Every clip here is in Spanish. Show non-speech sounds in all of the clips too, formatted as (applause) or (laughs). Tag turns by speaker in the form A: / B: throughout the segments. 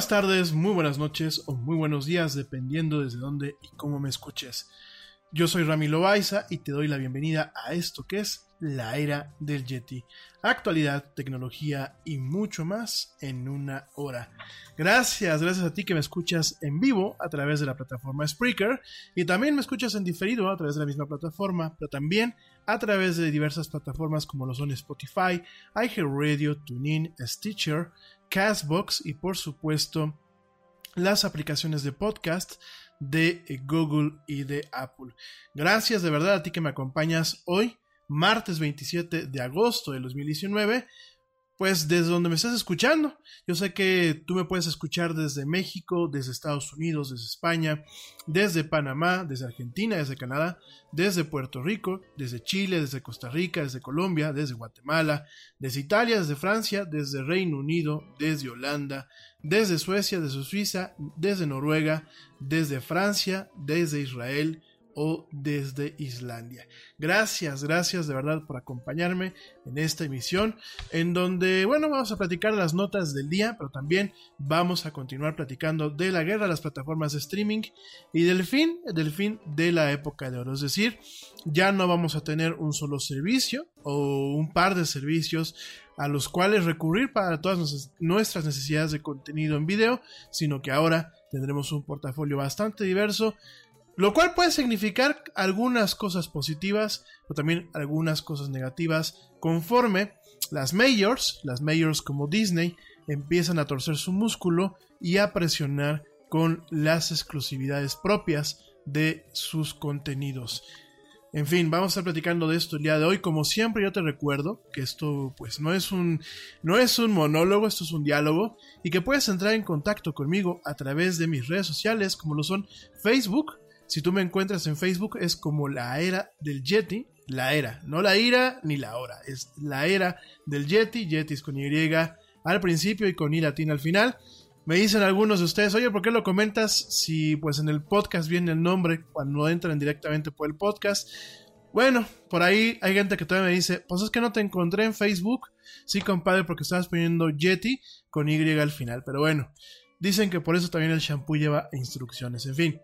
A: Buenas tardes, muy buenas noches o muy buenos días, dependiendo desde dónde y cómo me escuches. Yo soy Rami Loaiza y te doy la bienvenida a esto que es la era del Yeti. Actualidad, tecnología y mucho más en una hora. Gracias, gracias a ti que me escuchas en vivo a través de la plataforma Spreaker y también me escuchas en diferido a través de la misma plataforma, pero también a través de diversas plataformas como lo son Spotify, iHeartRadio, TuneIn, Stitcher, Castbox y por supuesto las aplicaciones de podcast de eh, Google y de Apple. Gracias de verdad a ti que me acompañas hoy, martes 27 de agosto de 2019, pues desde donde me estás escuchando. Yo sé que tú me puedes escuchar desde México, desde Estados Unidos, desde España, desde Panamá, desde Argentina, desde Canadá, desde Puerto Rico, desde Chile, desde Costa Rica, desde Colombia, desde Guatemala, desde Italia, desde Francia, desde Reino Unido, desde Holanda, desde Suecia, desde Suiza, desde Noruega, desde Francia, desde Israel o desde Islandia. Gracias, gracias de verdad por acompañarme en esta emisión en donde, bueno, vamos a platicar las notas del día, pero también vamos a continuar platicando de la guerra las plataformas de streaming y del fin, del fin de la época de oro. Es decir, ya no vamos a tener un solo servicio o un par de servicios a los cuales recurrir para todas nuestras necesidades de contenido en video, sino que ahora tendremos un portafolio bastante diverso lo cual puede significar algunas cosas positivas, pero también algunas cosas negativas, conforme las majors, las majors como Disney, empiezan a torcer su músculo y a presionar con las exclusividades propias de sus contenidos. En fin, vamos a estar platicando de esto el día de hoy. Como siempre, yo te recuerdo que esto, pues, no es un, no es un monólogo, esto es un diálogo, y que puedes entrar en contacto conmigo a través de mis redes sociales, como lo son Facebook. Si tú me encuentras en Facebook, es como la era del Yeti, la era, no la ira ni la hora, es la era del Yeti, Yeti es con Y al principio y con I latina al final. Me dicen algunos de ustedes, oye, ¿por qué lo comentas si pues en el podcast viene el nombre cuando entran directamente por el podcast? Bueno, por ahí hay gente que todavía me dice, pues es que no te encontré en Facebook. Sí, compadre, porque estabas poniendo Yeti con Y al final. Pero bueno, dicen que por eso también el shampoo lleva instrucciones. En fin.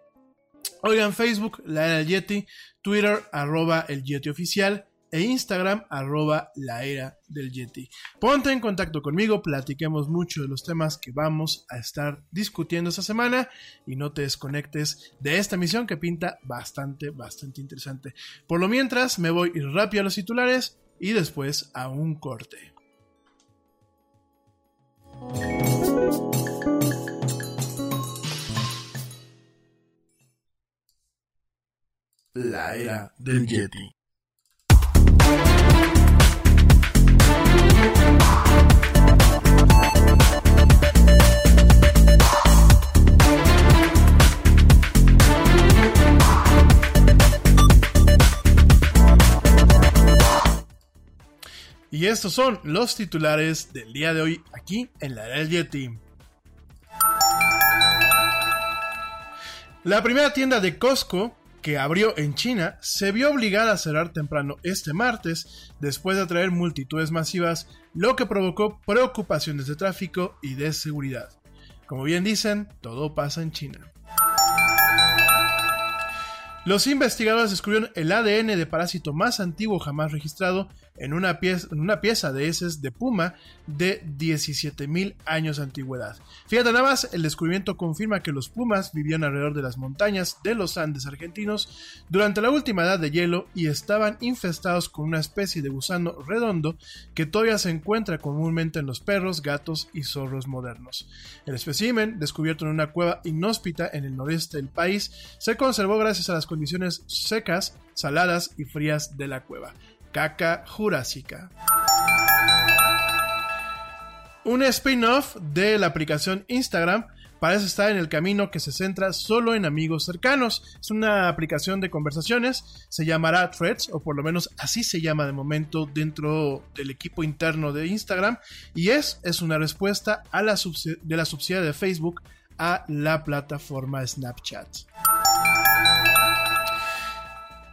A: Oigan, Facebook, la era del Yeti, Twitter, arroba el Yeti oficial, e Instagram arroba la era del Yeti. Ponte en contacto conmigo, platiquemos mucho de los temas que vamos a estar discutiendo esta semana y no te desconectes de esta misión que pinta bastante, bastante interesante. Por lo mientras, me voy rápido a los titulares y después a un corte.
B: La era del Yeti.
A: Y estos son los titulares del día de hoy aquí en la era del Yeti. La primera tienda de Costco que abrió en China se vio obligada a cerrar temprano este martes después de atraer multitudes masivas, lo que provocó preocupaciones de tráfico y de seguridad. Como bien dicen, todo pasa en China. Los investigadores descubrieron el ADN de parásito más antiguo jamás registrado en una pieza, de heces de puma de 17.000 años de antigüedad. Fíjate nada más, el descubrimiento confirma que los pumas vivían alrededor de las montañas de los Andes argentinos durante la última edad de hielo y estaban infestados con una especie de gusano redondo que todavía se encuentra comúnmente en los perros, gatos y zorros modernos. El espécimen, descubierto en una cueva inhóspita en el noreste del país, se conservó gracias a las condiciones secas, saladas y frías de la cueva caca jurásica. Un spin-off de la aplicación Instagram parece estar en el camino que se centra solo en amigos cercanos. Es una aplicación de conversaciones, se llamará Threads, o por lo menos así se llama de momento dentro del equipo interno de Instagram, y es, es una respuesta de la subsidiaria de Facebook a la plataforma Snapchat.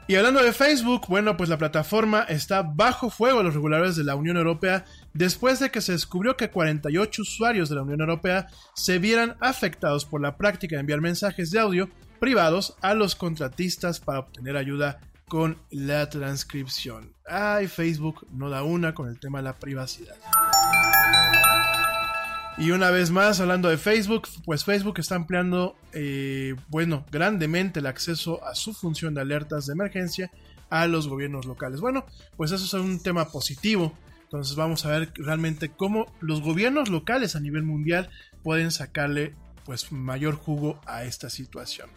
A: Y hablando de Facebook, bueno, pues la plataforma está bajo fuego de los reguladores de la Unión Europea después de que se descubrió que 48 usuarios de la Unión Europea se vieran afectados por la práctica de enviar mensajes de audio privados a los contratistas para obtener ayuda con la transcripción. Ay, Facebook no da una con el tema de la privacidad. Y una vez más, hablando de Facebook, pues Facebook está ampliando, eh, bueno, grandemente el acceso a su función de alertas de emergencia a los gobiernos locales. Bueno, pues eso es un tema positivo. Entonces vamos a ver realmente cómo los gobiernos locales a nivel mundial pueden sacarle pues mayor jugo a esta situación.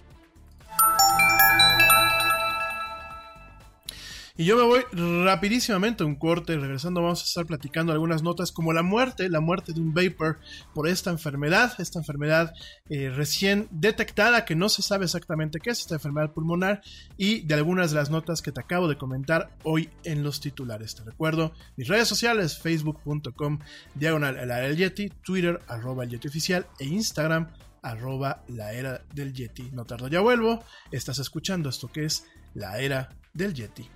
A: Y yo me voy rapidísimamente a un corte. Regresando vamos a estar platicando algunas notas como la muerte, la muerte de un vapor por esta enfermedad, esta enfermedad eh, recién detectada que no se sabe exactamente qué es esta enfermedad pulmonar y de algunas de las notas que te acabo de comentar hoy en los titulares. Te recuerdo mis redes sociales, facebook.com diagonal el Yeti, Twitter arroba el Yeti oficial e Instagram arroba la era del Yeti. No tardo, ya vuelvo. Estás escuchando esto que es la era del Yeti.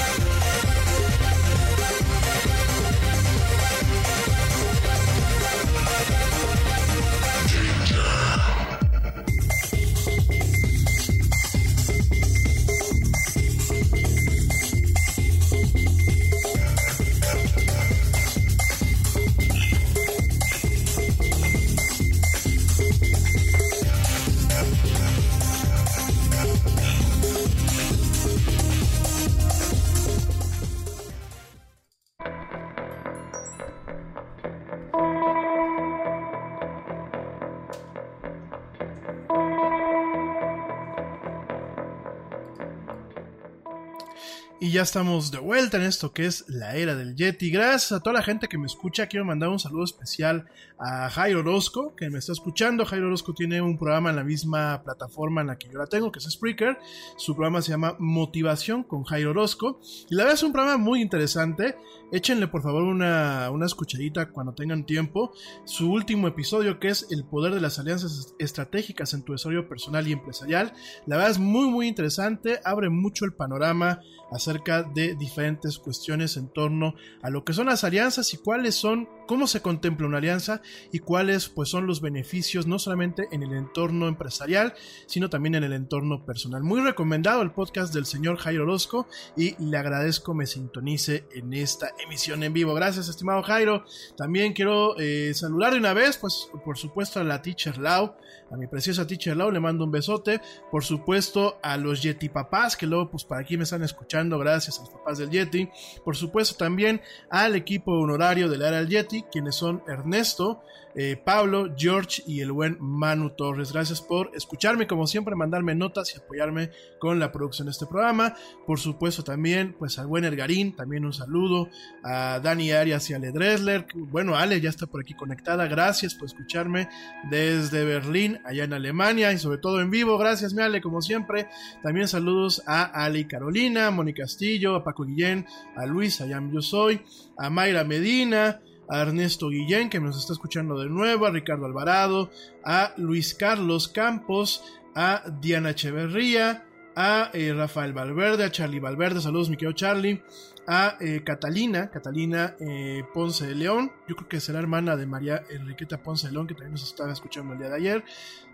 A: Ya estamos de vuelta en esto que es la era del Yeti. Gracias a toda la gente que me escucha. Quiero mandar un saludo especial a Jairo Orozco, que me está escuchando. Jairo Orozco tiene un programa en la misma plataforma en la que yo la tengo, que es Spreaker. Su programa se llama Motivación con Jairo Orozco. Y la verdad es un programa muy interesante. Échenle por favor una, una escuchadita cuando tengan tiempo. Su último episodio, que es El poder de las alianzas estratégicas en tu desarrollo personal y empresarial. La verdad es muy, muy interesante. Abre mucho el panorama acerca de diferentes cuestiones en torno a lo que son las alianzas y cuáles son, cómo se contempla una alianza y cuáles pues son los beneficios no solamente en el entorno empresarial, sino también en el entorno personal. Muy recomendado el podcast del señor Jairo Orozco y le agradezco me sintonice en esta emisión en vivo. Gracias, estimado Jairo. También quiero eh, saludar de una vez, pues por supuesto a la Teacher Lau, a mi preciosa Teacher Lau, le mando un besote. Por supuesto a los Yeti Papás, que luego pues para aquí me están escuchando gracias a los papás del Yeti. Por supuesto también al equipo honorario del área del Yeti, quienes son Ernesto, eh, Pablo, George y el buen Manu Torres. Gracias por escucharme, como siempre, mandarme notas y apoyarme con la producción de este programa. Por supuesto también, pues al buen Ergarín, también un saludo a Dani Arias y Ale Dresler. Bueno, Ale ya está por aquí conectada. Gracias por escucharme desde Berlín, allá en Alemania y sobre todo en vivo. Gracias, mi Ale, como siempre. También saludos a Ale y Carolina, Mónica Castillo, a Paco Guillén, a Luis, allá yo soy, a Mayra Medina, a Ernesto Guillén, que nos está escuchando de nuevo, a Ricardo Alvarado, a Luis Carlos Campos, a Diana Echeverría, a eh, Rafael Valverde, a Charlie Valverde, saludos mi querido Charlie, a eh, Catalina, Catalina eh, Ponce de León, yo creo que será hermana de María Enriqueta Ponce de León, que también nos estaba escuchando el día de ayer.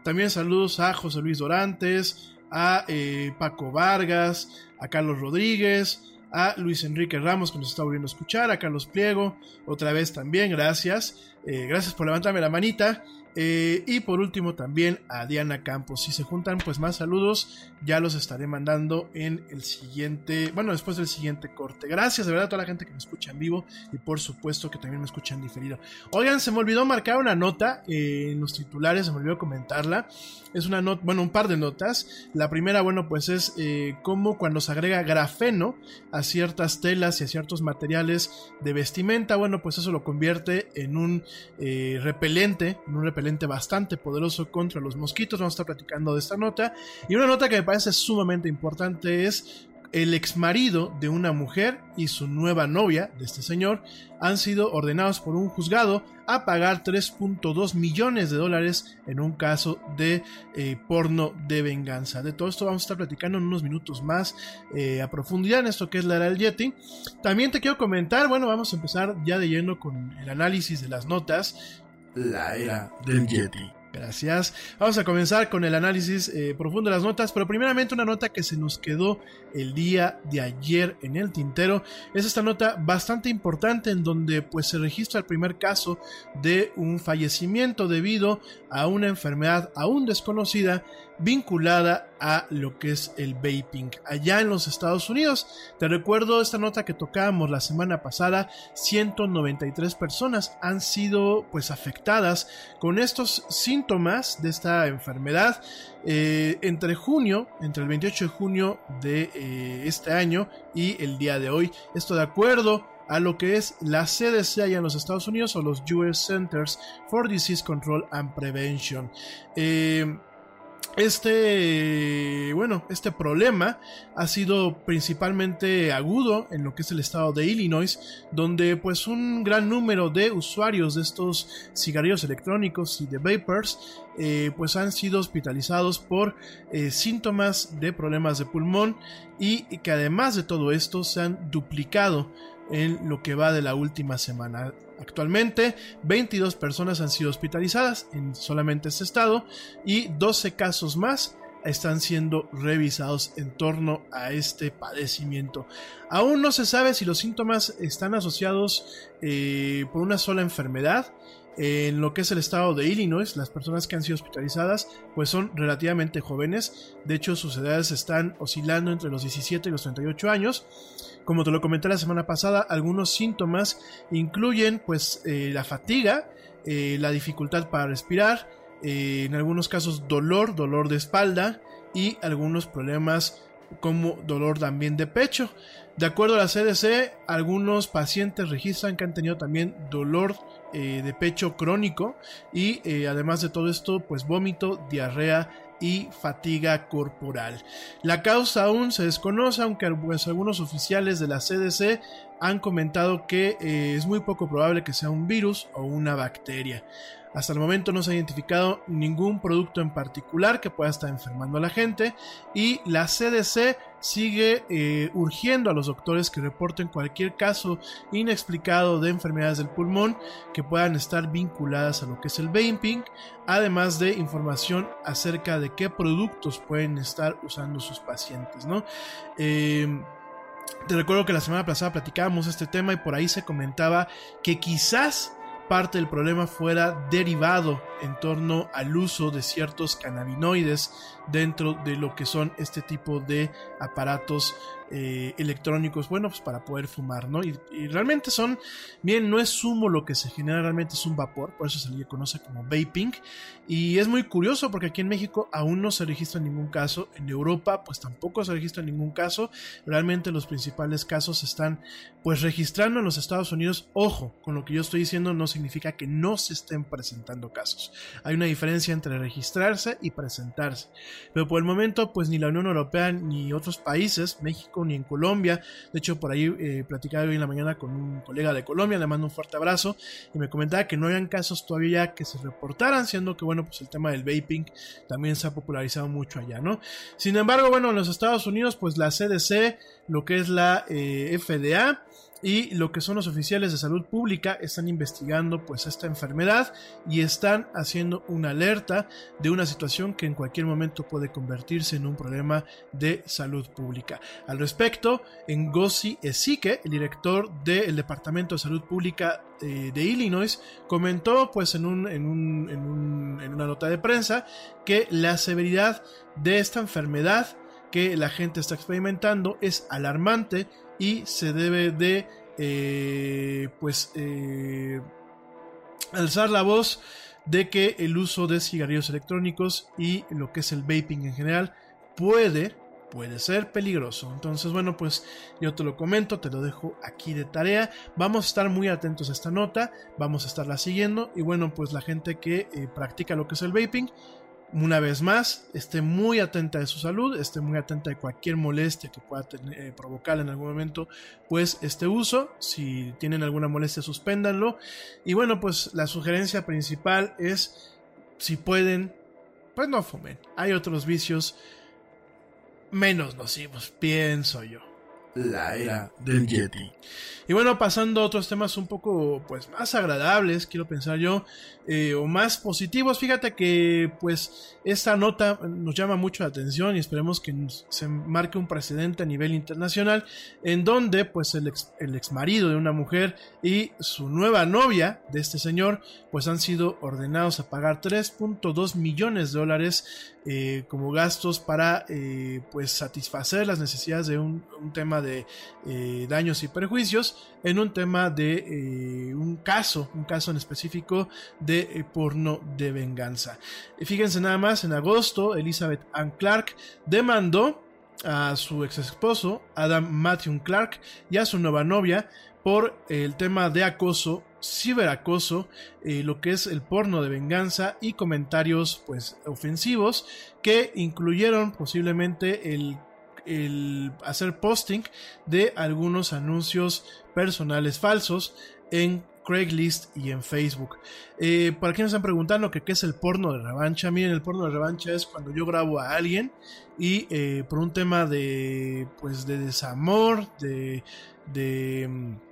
A: También saludos a José Luis Dorantes, a Paco Vargas, a Carlos Rodríguez, a Luis Enrique Ramos que nos está volviendo a escuchar, a Carlos Pliego, otra vez también, gracias. gracias por levantarme la manita. Eh, y por último también a Diana Campos. Si se juntan pues más saludos, ya los estaré mandando en el siguiente, bueno, después del siguiente corte. Gracias de verdad a toda la gente que me escucha en vivo y por supuesto que también me escucha en diferido. Oigan, se me olvidó marcar una nota eh, en los titulares, se me olvidó comentarla. Es una nota, bueno, un par de notas. La primera, bueno, pues es eh, cómo cuando se agrega grafeno a ciertas telas y a ciertos materiales de vestimenta, bueno, pues eso lo convierte en un repelente, en un repelente bastante poderoso contra los mosquitos. Vamos a estar platicando de esta nota. Y una nota que me parece sumamente importante es el exmarido de una mujer y su nueva novia de este señor han sido ordenados por un juzgado a pagar 3.2 millones de dólares en un caso de eh, porno de venganza. De todo esto vamos a estar platicando en unos minutos más eh, a profundidad en esto que es la era del Yeti. También te quiero comentar, bueno, vamos a empezar ya de lleno con el análisis de las notas. La era del Yeti. Gracias. Vamos a comenzar con el análisis eh, profundo de las notas, pero primeramente una nota que se nos quedó el día de ayer en el tintero. Es esta nota bastante importante en donde pues se registra el primer caso de un fallecimiento debido a una enfermedad aún desconocida vinculada a lo que es el vaping allá en los Estados Unidos. Te recuerdo esta nota que tocábamos la semana pasada, 193 personas han sido pues afectadas con estos síntomas de esta enfermedad eh, entre junio, entre el 28 de junio de eh, este año y el día de hoy. Esto de acuerdo a lo que es la CDC allá en los Estados Unidos o los US Centers for Disease Control and Prevention. Eh, este, bueno, este problema ha sido principalmente agudo en lo que es el estado de Illinois, donde pues un gran número de usuarios de estos cigarrillos electrónicos y de vapors eh, pues han sido hospitalizados por eh, síntomas de problemas de pulmón y que además de todo esto se han duplicado en lo que va de la última semana. Actualmente, 22 personas han sido hospitalizadas en solamente este estado y 12 casos más están siendo revisados en torno a este padecimiento. Aún no se sabe si los síntomas están asociados eh, por una sola enfermedad. En lo que es el estado de Illinois, las personas que han sido hospitalizadas pues son relativamente jóvenes. De hecho, sus edades están oscilando entre los 17 y los 38 años. Como te lo comenté la semana pasada, algunos síntomas incluyen pues eh, la fatiga, eh, la dificultad para respirar, eh, en algunos casos dolor, dolor de espalda y algunos problemas como dolor también de pecho. De acuerdo a la CDC, algunos pacientes registran que han tenido también dolor de pecho crónico y además de todo esto, pues vómito, diarrea y fatiga corporal. La causa aún se desconoce, aunque pues, algunos oficiales de la CDC han comentado que eh, es muy poco probable que sea un virus o una bacteria. Hasta el momento no se ha identificado ningún producto en particular que pueda estar enfermando a la gente y la CDC sigue eh, urgiendo a los doctores que reporten cualquier caso inexplicado de enfermedades del pulmón que puedan estar vinculadas a lo que es el vaping, además de información acerca de qué productos pueden estar usando sus pacientes, ¿no? Eh, te recuerdo que la semana pasada platicábamos este tema y por ahí se comentaba que quizás parte del problema fuera derivado en torno al uso de ciertos cannabinoides dentro de lo que son este tipo de aparatos eh, electrónicos, bueno, pues para poder fumar, ¿no? Y, realmente son, bien, no es humo lo que se genera, realmente es un vapor, por eso se le conoce como vaping. Y es muy curioso porque aquí en México aún no se registra ningún caso, en Europa pues tampoco se registra ningún caso, realmente los principales casos están pues registrando en los Estados Unidos. Ojo, con lo que yo estoy diciendo no significa que no se estén presentando casos. Hay una diferencia entre registrarse y presentarse. Pero por el momento pues ni la Unión Europea ni otros países, México, ni en Colombia. De hecho, por ahí eh, platicaba hoy en la mañana con un colega de Colombia, le mando un fuerte abrazo y me comentaba que no habían casos todavía que se reportaran, siendo que, bueno, pues el tema del vaping también se ha popularizado mucho allá, ¿no? Sin embargo, bueno, en los Estados Unidos, pues la CDC, lo que es la eh, FDA, y lo que son los oficiales de salud pública están investigando pues esta enfermedad y están haciendo una alerta de una situación que en cualquier momento puede convertirse en un problema de salud pública. Al respecto, Ngozi Ezike, el director del Departamento de Salud Pública eh, de Illinois, comentó pues en, un, en, un, en una nota de prensa que la severidad de esta enfermedad que la gente está experimentando es alarmante y se debe de eh, pues eh, alzar la voz de que el uso de cigarrillos electrónicos y lo que es el vaping en general puede puede ser peligroso. Entonces, bueno, pues yo te lo comento, te lo dejo aquí de tarea. Vamos a estar muy atentos a esta nota, vamos a estarla siguiendo y bueno, pues la gente que eh, practica lo que es el vaping, una vez más, esté muy atenta de su salud, esté muy atenta de cualquier molestia que pueda eh, provocar en algún momento, pues este uso. Si tienen alguna molestia, suspéndanlo. Y bueno, pues la sugerencia principal es, si pueden, pues no fumen. Hay otros vicios menos nocivos, pienso yo.
B: La era del Yeti.
A: Y bueno, pasando a otros temas un poco pues más agradables, quiero pensar yo, eh, o más positivos. Fíjate que pues esta nota nos llama mucho la atención y esperemos que se marque un precedente a nivel internacional en donde pues el ex, el ex marido de una mujer y su nueva novia de este señor pues han sido ordenados a pagar 3.2 millones de dólares eh, como gastos para eh, pues satisfacer las necesidades de un, un tema de eh, daños y perjuicios en un tema de eh, un caso, un caso en específico de eh, porno de venganza. Fíjense nada más, en agosto Elizabeth Ann Clark demandó a su ex esposo Adam Matthew Clark y a su nueva novia por el tema de acoso, ciberacoso, lo que es el porno de venganza y comentarios pues ofensivos que incluyeron posiblemente el, el hacer posting de algunos anuncios personales falsos en Craigslist y en Facebook. Eh, para quienes están preguntando que qué es el porno de revancha, miren, el porno de revancha es cuando yo grabo a alguien y eh, por un tema de pues de desamor, de, de mm,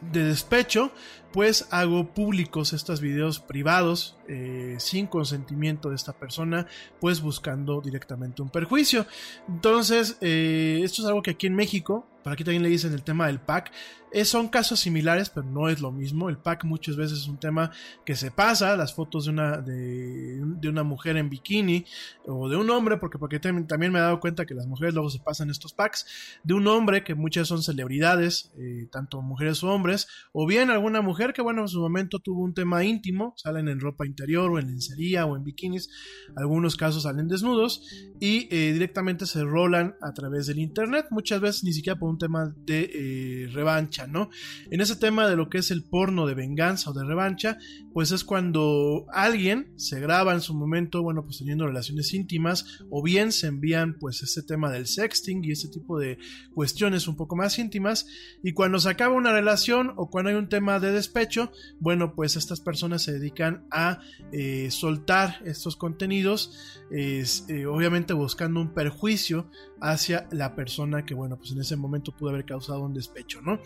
A: de despecho, pues hago públicos estos videos privados eh, sin consentimiento de esta persona, pues buscando directamente un perjuicio. Entonces, eh, esto es algo que aquí en México, aquí también le dicen el tema del pack, eh, son casos similares, pero no es lo mismo. El pack muchas veces es un tema que se pasa, las fotos de una, de, una mujer en bikini o de un hombre, porque, porque tam- también me he dado cuenta que las mujeres luego se pasan estos packs, de un hombre que muchas son celebridades, eh, tanto mujeres o hombres, o bien alguna mujer que, bueno, en su momento tuvo un tema íntimo, salen en ropa interior o en lencería o en bikinis, algunos casos salen desnudos y eh, directamente se rolan a través del internet, muchas veces ni siquiera por un tema de eh, revancha, ¿no? En ese tema de lo que es el porno de venganza o de revancha, pues es cuando alguien se graba en su momento, bueno, pues teniendo relaciones íntimas, o bien se envían pues ese tema del sexting y ese tipo de cuestiones un poco más íntimas, y cuando se acaba una relación o cuando hay un tema de despecho, bueno, pues estas personas se dedican a eh, soltar estos contenidos, es, eh, obviamente buscando un perjuicio hacia la persona que, bueno, pues en ese momento pudo haber causado un despecho, ¿no?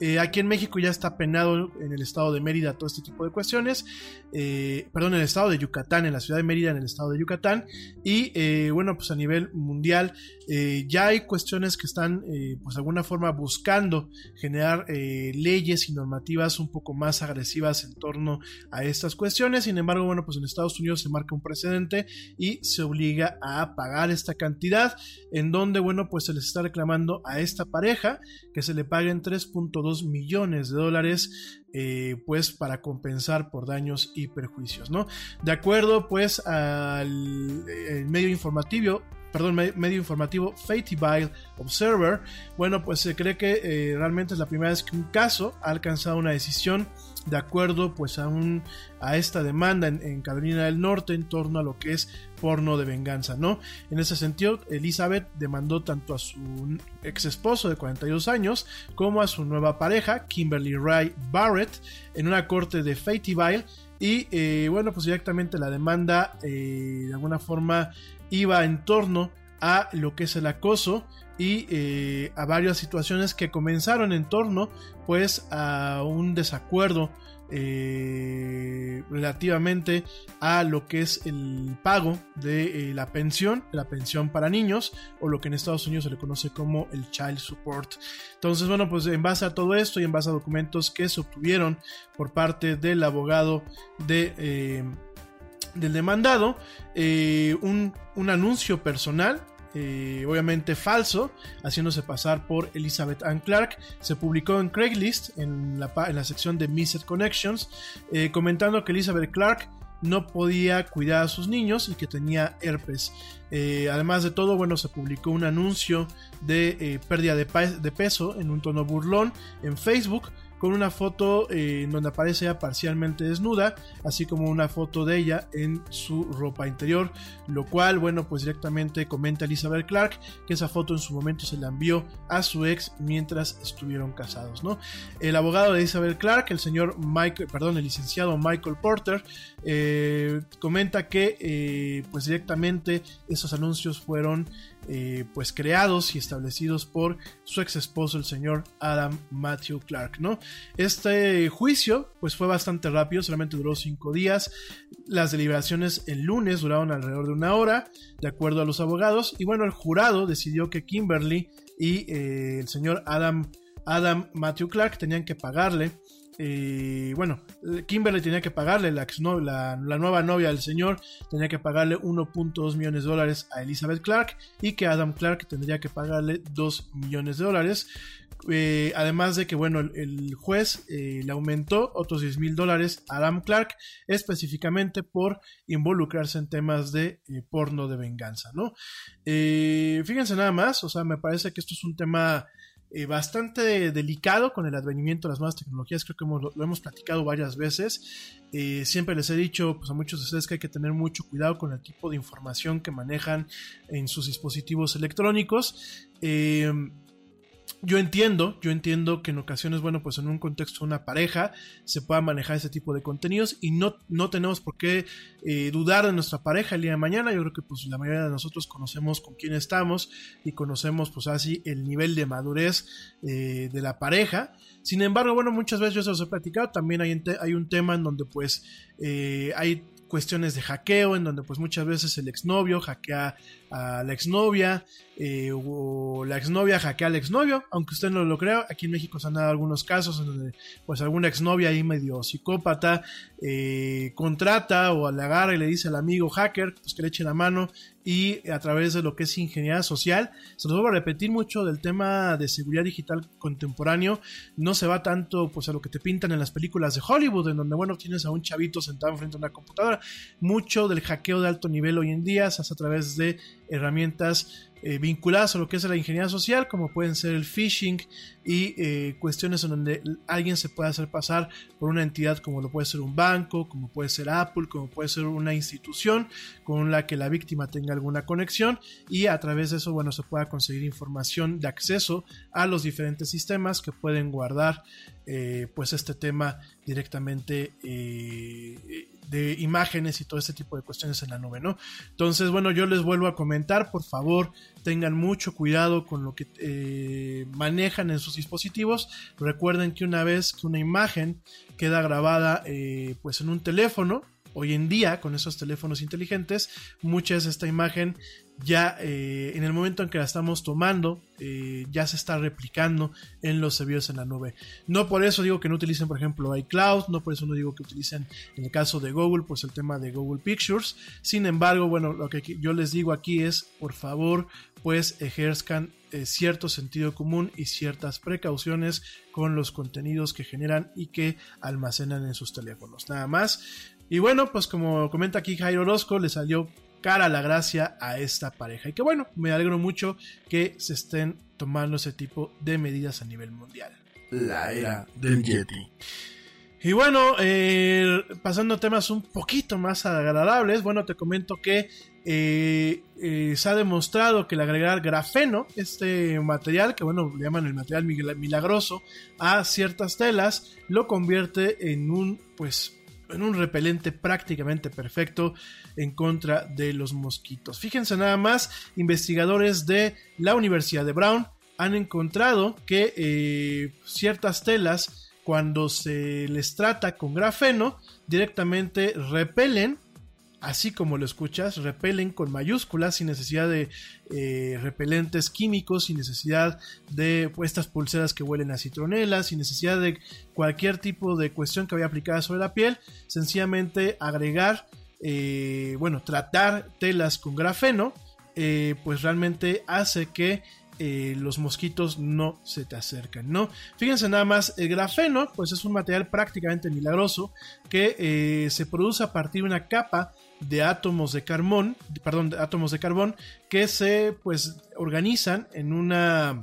A: Eh, aquí en México ya está penado en el estado de Mérida todo este tipo de cuestiones, eh, perdón, en el estado de Yucatán, en la ciudad de Mérida, en el estado de Yucatán, y eh, bueno, pues a nivel mundial ya hay cuestiones que están, pues de alguna forma buscando generar leyes y normativas un poco más agresivas en torno a estas cuestiones, sin embargo, bueno, pues en Estados Unidos se marca un precedente y se obliga a pagar esta cantidad, donde, bueno, pues se les está reclamando a esta pareja que se le paguen 3.2 millones de dólares eh, pues para compensar por daños y perjuicios, ¿no? De acuerdo pues al eh, medio informativo, perdón, me- medio informativo Fatibile Observer, bueno pues se cree que eh, realmente es la primera vez que un caso ha alcanzado una decisión de acuerdo pues a, un, a esta demanda en, Carolina del Norte en torno a lo que es porno de venganza, ¿no? En ese sentido, Elizabeth demandó tanto a su ex esposo de 42 años como a su nueva pareja, Kimberly Ray Barrett, en una corte de Fayetteville. Y eh, bueno, pues directamente la demanda eh, de alguna forma iba en torno a lo que es el acoso y eh, a varias situaciones que comenzaron en torno pues a un desacuerdo eh, relativamente a lo que es el pago de eh, la pensión, la pensión para niños, o lo que en Estados Unidos se le conoce como el Child Support. Entonces, bueno, pues en base a todo esto y en base a documentos que se obtuvieron por parte del abogado de... del demandado, eh, un, un anuncio personal eh, obviamente falso, haciéndose pasar por Elizabeth Ann Clark. Se publicó en Craigslist, en la, en la sección de Missed Connections, eh, comentando que Elizabeth Clark no podía cuidar a sus niños y que tenía herpes. Además de todo, bueno, se publicó un anuncio de pérdida de peso en un tono burlón en Facebook con una foto eh, en donde aparece ella parcialmente desnuda, así como una foto de ella en su ropa interior, lo cual, bueno, pues directamente comenta Elizabeth Clark que esa foto en su momento se la envió a su ex mientras estuvieron casados, ¿no? El abogado de Elizabeth Clark, el señor Michael, perdón, el licenciado Michael Porter, eh, comenta que eh, pues directamente esos anuncios fueron eh, pues creados y establecidos por su ex esposo el señor Adam Matthew Clark no este juicio pues fue bastante rápido solamente duró cinco días. Las deliberaciones el lunes duraron alrededor de una hora de acuerdo a los abogados y bueno el jurado decidió que Kimberly y el señor Adam Adam Matthew Clark tenían que pagarle eh, bueno, Kimberly tenía que pagarle, la, nueva novia del señor tenía que pagarle 1.2 millones de dólares a Elizabeth Clark y que Adam Clark tendría que pagarle 2 millones de dólares. Eh, además de que, bueno, el, juez eh, le aumentó otros 10 mil dólares a Adam Clark específicamente por involucrarse en temas de porno de venganza, ¿no? fíjense nada más, o sea, me parece que esto es un tema eh, bastante delicado con el advenimiento de las nuevas tecnologías, creo que lo, hemos platicado varias veces. Eh, siempre les he dicho pues, a muchos de ustedes que hay que tener mucho cuidado con el tipo de información que manejan en sus dispositivos electrónicos. Eh, yo entiendo, yo entiendo que en ocasiones, bueno, pues en un contexto de una pareja se pueda manejar ese tipo de contenidos y no, no tenemos por qué eh, dudar de nuestra pareja el día de mañana. Yo creo que pues la mayoría de nosotros conocemos con quién estamos y conocemos pues así el nivel de madurez eh, de la pareja. Sin embargo, bueno, muchas veces yo se los he platicado, también hay, hay un tema en donde pues eh, hay cuestiones de hackeo en donde pues muchas veces el exnovio hackea a la exnovia eh, o la exnovia hackea al exnovio, aunque usted no lo crea, aquí en México se han dado algunos casos en donde pues alguna exnovia ahí medio psicópata eh, contrata o le agarra y le dice al amigo hacker pues que le eche la mano y a través de lo que es ingeniería social, se los vuelvo a repetir mucho del tema de seguridad digital contemporáneo, no se va tanto pues a lo que te pintan en las películas de Hollywood, en donde bueno tienes a un chavito sentado frente a una computadora, mucho del hackeo de alto nivel hoy en día se hace a través de herramientas eh, vinculadas a lo que es la ingeniería social, como pueden ser el phishing y eh, cuestiones en donde alguien se puede hacer pasar por una entidad como lo puede ser un banco, como puede ser Apple, como puede ser una institución con la que la víctima tenga alguna conexión. Y a través de eso, bueno, se pueda conseguir información de acceso a los diferentes sistemas que pueden guardar eh, pues este tema directamente de imágenes y todo este tipo de cuestiones en la nube, ¿no? Entonces, bueno, yo les vuelvo a comentar, por favor, tengan mucho cuidado con lo que eh, manejan en sus dispositivos. Recuerden que una vez que una imagen queda grabada eh, pues en un teléfono, hoy en día con esos teléfonos inteligentes, muchas esta imagen ya eh, en el momento en que la estamos tomando, eh, ya se está replicando en los servidores en la nube. No por eso digo que no utilicen, por ejemplo, iCloud, no por eso no digo que utilicen, en el caso de Google, pues el tema de Google Pictures. Sin embargo, bueno, lo que yo les digo aquí es, por favor, pues ejerzcan eh, cierto sentido común y ciertas precauciones con los contenidos que generan y que almacenan en sus teléfonos. Nada más. Y bueno, pues como comenta aquí Jairo Orozco, le salió cara a la gracia a esta pareja. Y que bueno, me alegro mucho que se estén tomando ese tipo de medidas a nivel mundial.
B: La era del Yeti.
A: Y bueno, eh, pasando a temas un poquito más agradables, bueno, te comento que eh, eh, se ha demostrado que el agregar grafeno, este material, que bueno, le llaman el material milagroso, a ciertas telas, lo convierte en un, pues, en un repelente prácticamente perfecto en contra de los mosquitos. Fíjense nada más, investigadores de la Universidad de Brown han encontrado que eh, ciertas telas, cuando se les trata con grafeno, directamente repelen así como lo escuchas, repelen con mayúsculas sin necesidad de eh, repelentes químicos, sin necesidad de estas pulseras que huelen a citronela, sin necesidad de cualquier tipo de cuestión que vaya aplicada sobre la piel, sencillamente agregar, eh, bueno, tratar telas con grafeno, eh, pues realmente hace que los mosquitos no se te acercan, ¿no? Fíjense nada más, el grafeno, pues es un material prácticamente milagroso que se produce a partir de una capa de átomos de carbón, perdón, de átomos de carbón que se pues organizan en una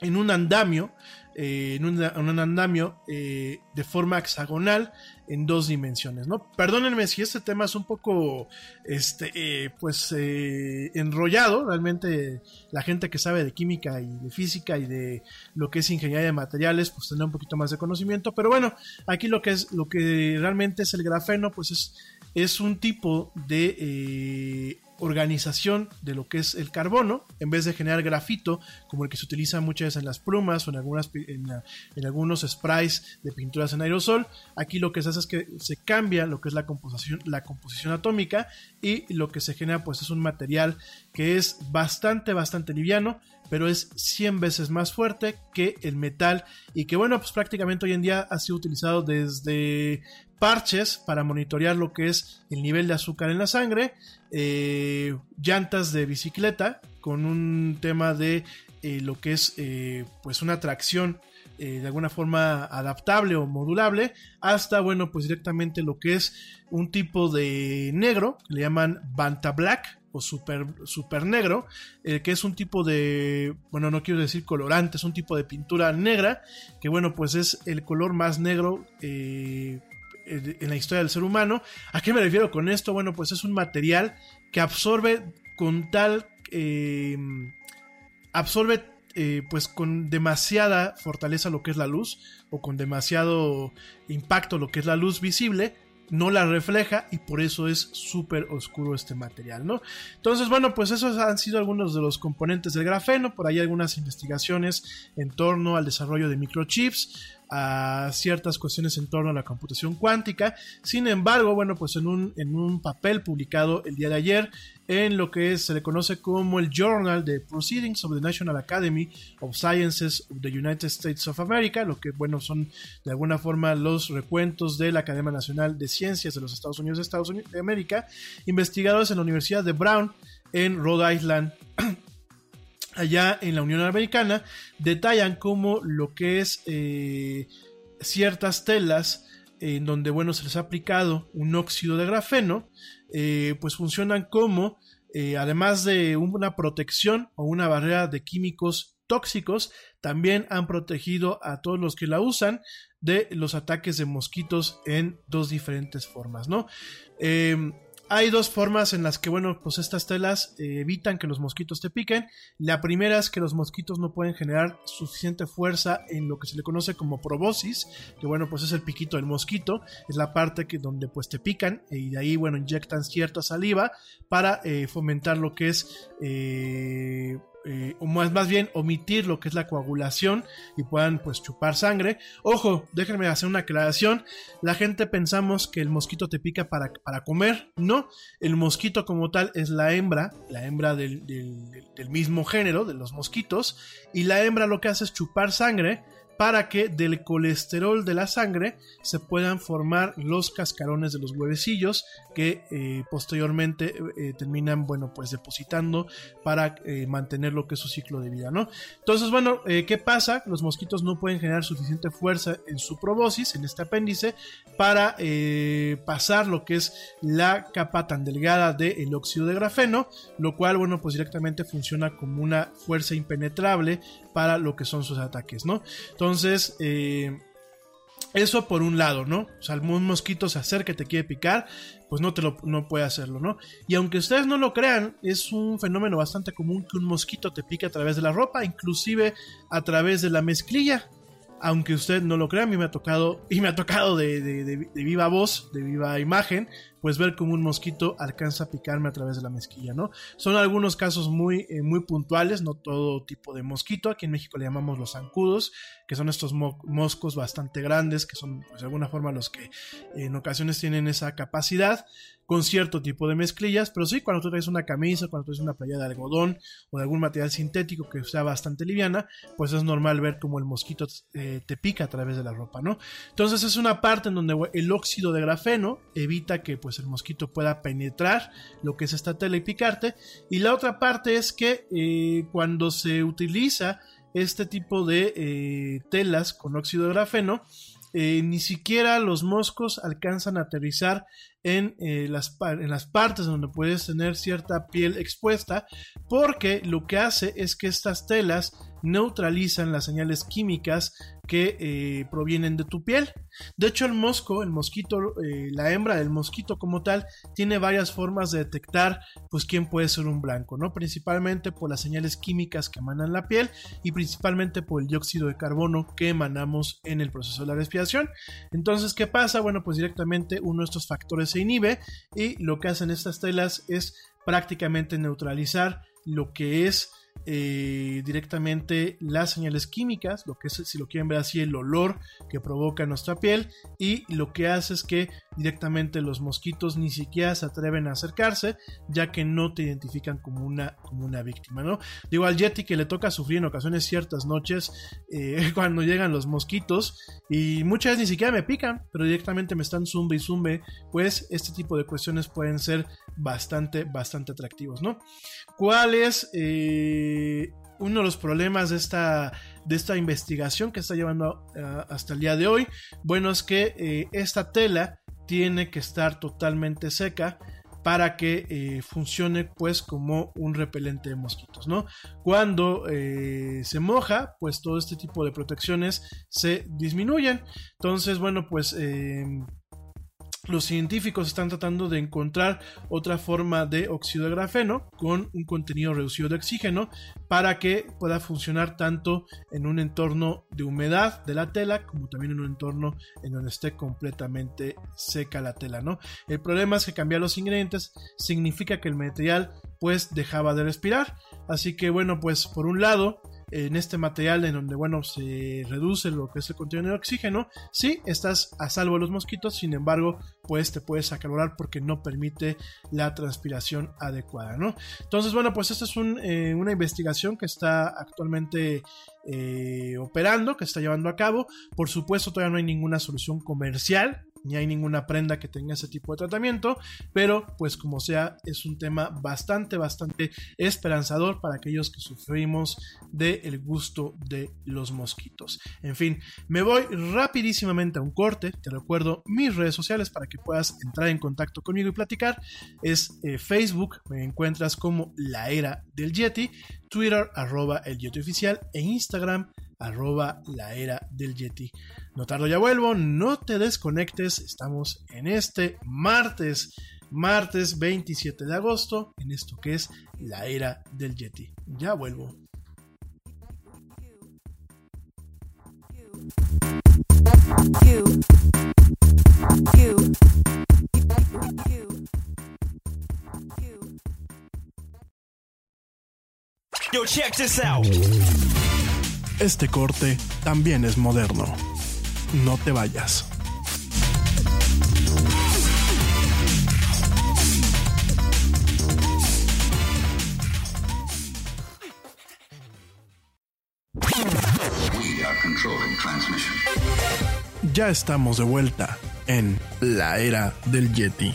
A: en un andamio eh, en, un, andamio eh, de forma hexagonal en dos dimensiones, ¿no? Perdónenme si este tema es un poco, este, eh, pues, enrollado. Realmente la gente que sabe de química y de física y de lo que es ingeniería de materiales, pues tendrá un poquito más de conocimiento. Pero bueno, aquí lo que es, lo que realmente es el grafeno, pues es, es un tipo de eh, organización de lo que es el carbono, en vez de generar grafito, como el que se utiliza muchas veces en las plumas o en, en algunos sprays de pinturas en aerosol, aquí lo que se hace es que se cambia lo que es la composición, la composición atómica y lo que se genera pues es un material que es bastante, bastante liviano, pero es 100 veces más fuerte que el metal y que bueno, pues prácticamente hoy en día ha sido utilizado desde parches para monitorear lo que es el nivel de azúcar en la sangre, eh, llantas de bicicleta con un tema de eh, lo que es eh, pues una tracción eh, de alguna forma adaptable o modulable hasta bueno pues directamente lo que es un tipo de negro que le llaman Banta Black o super, super negro que es un tipo de bueno no quiero decir colorante es un tipo de pintura negra que bueno pues es el color más negro eh, en la historia del ser humano. ¿A qué me refiero con esto? Bueno, pues es un material que absorbe con tal... eh, absorbe eh, pues con demasiada fortaleza lo que es la luz o con demasiado impacto lo que es la luz visible no la refleja y por eso es súper oscuro este material, ¿no? Entonces, bueno, pues esos han sido algunos de los componentes del grafeno, por ahí algunas investigaciones en torno al desarrollo de microchips, a ciertas cuestiones en torno a la computación cuántica. Sin embargo, bueno, pues en un, en un papel publicado el día de ayer en lo que se le conoce como el Journal de Proceedings of the National Academy of Sciences of the United States of America, lo que, bueno, son de alguna forma los recuentos de la Academia Nacional de Ciencias de los Estados Unidos de Estados Unidos de América, investigadores en la Universidad de Brown en Rhode Island, (clears throat) allá en la Unión Americana, detallan cómo lo que es eh, ciertas telas en donde, bueno, se les ha aplicado un óxido de grafeno, eh, pues funcionan como, eh, además de una protección o una barrera de químicos tóxicos, también han protegido a todos los que la usan de los ataques de mosquitos en dos diferentes formas, ¿no? Eh, hay dos formas en las que, bueno, pues estas telas eh, evitan que los mosquitos te piquen. La primera es que los mosquitos no pueden generar suficiente fuerza en lo que se le conoce como probosis, que bueno, pues es el piquito del mosquito, es la parte que donde pues te pican y de ahí, bueno, inyectan cierta saliva para eh, fomentar lo que es... eh, eh, o más, más bien omitir lo que es la coagulación y puedan pues chupar sangre. Ojo, déjenme hacer una aclaración. La gente pensamos que el mosquito te pica para, para comer. No, el mosquito como tal es la hembra, la hembra del, del- del mismo género, de los mosquitos. Y la hembra lo que hace es chupar sangre para que del colesterol de la sangre se puedan formar los cascarones de los huevecillos que eh, posteriormente eh, terminan, bueno, pues depositando para eh, mantener lo que es su ciclo de vida, ¿no? Entonces, bueno, eh, ¿qué pasa? Los mosquitos no pueden generar suficiente fuerza en su probosis, en este apéndice, para eh, pasar lo que es la capa tan delgada del óxido de grafeno, lo cual, bueno, pues directamente funciona como una fuerza impenetrable para lo que son sus ataques, ¿no? Eh, eso por un lado, ¿no? O sea, un mosquito se acerca y te quiere picar, pues no te lo no puede hacerlo, ¿no? Y aunque ustedes no lo crean, es un fenómeno bastante común que un mosquito te pique a través de la ropa, inclusive a través de la mezclilla. Aunque usted no lo crea, a mí me ha tocado, y me ha tocado de- de- de viva voz, de viva imagen, pues ver cómo un mosquito alcanza a picarme a través de la mezquilla, ¿no? Son algunos casos muy, eh, muy puntuales, no todo tipo de mosquito. Aquí en México le llamamos los zancudos, que son estos mo- moscos bastante grandes, que son pues, de alguna forma los que en ocasiones tienen esa capacidad con cierto tipo de mezclillas, pero sí, cuando tú traes una camisa, cuando tú traes una playa de algodón o de algún material sintético que sea bastante liviana, pues es normal ver cómo el mosquito eh, te pica a través de la ropa, ¿no? Entonces es una parte en donde el óxido de grafeno evita que pues el mosquito pueda penetrar lo que es esta tela y picarte, y la otra parte es que eh, cuando se utiliza este tipo de eh, telas con óxido de grafeno, eh, ni siquiera los moscos alcanzan a aterrizar en, las, en las partes donde puedes tener cierta piel expuesta, porque lo que hace es que estas telas neutralizan las señales químicas que eh, provienen de tu piel. De hecho, el mosco, el mosquito, eh, la hembra del mosquito como tal, tiene varias formas de detectar, pues, quién puede ser un blanco, ¿no? Principalmente por las señales químicas que emanan la piel y principalmente por el dióxido de carbono que emanamos en el proceso de la respiración. Entonces, ¿qué pasa? Bueno, pues directamente uno de estos factores se inhibe y lo que hacen estas telas es prácticamente neutralizar lo que es eh, directamente las señales químicas, lo que es, si lo quieren ver así, el olor que provoca nuestra piel y lo que hace es que directamente los mosquitos ni siquiera se atreven a acercarse ya que no te identifican como una, como una víctima, ¿no? Digo al Yeti que le toca sufrir en ocasiones ciertas noches eh, (laughs) cuando llegan los mosquitos y muchas veces ni siquiera me pican, pero directamente me están zumbe y zumbe, pues este tipo de cuestiones pueden ser bastante, bastante atractivos, ¿no? ¿Cuál es eh, uno de los problemas de esta, de esta investigación que está llevando hasta el día de hoy? Bueno, es que eh, esta tela tiene que estar totalmente seca para que eh, funcione pues como un repelente de mosquitos, ¿no? Cuando eh, se moja, pues todo este tipo de protecciones se disminuyen. Entonces, bueno, pues eh, los científicos están tratando de encontrar otra forma de óxido de grafeno con un contenido reducido de oxígeno para que pueda funcionar tanto en un entorno de humedad de la tela como también en un entorno en donde esté completamente seca la tela, ¿no? El problema es que cambiar los ingredientes significa que el material pues dejaba de respirar, así que bueno, pues por un lado en este material en donde, bueno, se reduce lo que es el contenido de oxígeno, sí, estás a salvo de los mosquitos, sin embargo, pues te puedes acalorar porque no permite la transpiración adecuada, ¿no? Entonces, bueno, pues esta es eh, una investigación que está actualmente eh, operando, que está llevando a cabo. Por supuesto, todavía no hay ninguna solución comercial ni hay ninguna prenda que tenga ese tipo de tratamiento, pero pues como sea es un tema bastante, bastante esperanzador para aquellos que sufrimos del el gusto de los mosquitos. En fin, me voy rapidísimamente a un corte, te recuerdo mis redes sociales para que puedas entrar en contacto conmigo y platicar, es eh, Facebook, me encuentras como la era del Yeti, Twitter arroba el Yeti oficial e Instagram arroba la era del Yeti. No tardo, ya vuelvo, no te desconectes, estamos en este martes, martes 27 de agosto, en esto que es la era del Yeti. Ya vuelvo.
C: Yo, check this out.
B: Este corte también es moderno. No te vayas. Ya estamos de vuelta en la era del Yeti.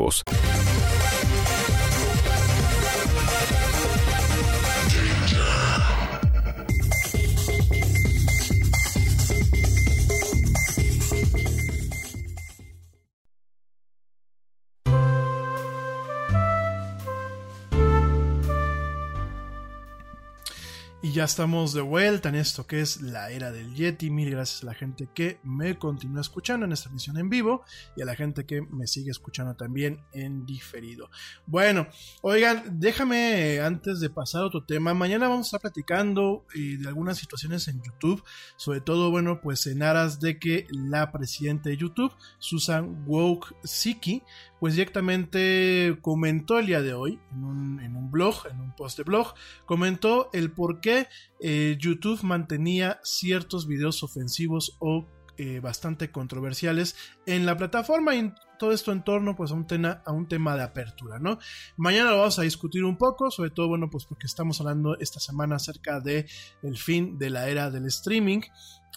D: juegos.
A: Y ya estamos de vuelta en esto que es la era del Yeti. Mil gracias a la gente que me continúa escuchando en esta emisión en vivo y a la gente que me sigue escuchando también en diferido. Bueno, oigan, déjame antes de pasar a otro tema. Mañana vamos a estar platicando eh, de algunas situaciones en YouTube, sobre todo, bueno, pues en aras de que la presidenta de YouTube, Susan Woke Siki, pues directamente comentó el día de hoy en un, en un blog, en un post de blog, comentó el por qué eh, YouTube mantenía ciertos videos ofensivos o eh, bastante controversiales en la plataforma y todo esto en torno pues a un, tema, a un tema de apertura, ¿no? Mañana lo vamos a discutir un poco, sobre todo, bueno, pues porque estamos hablando esta semana acerca de el fin de la era del streaming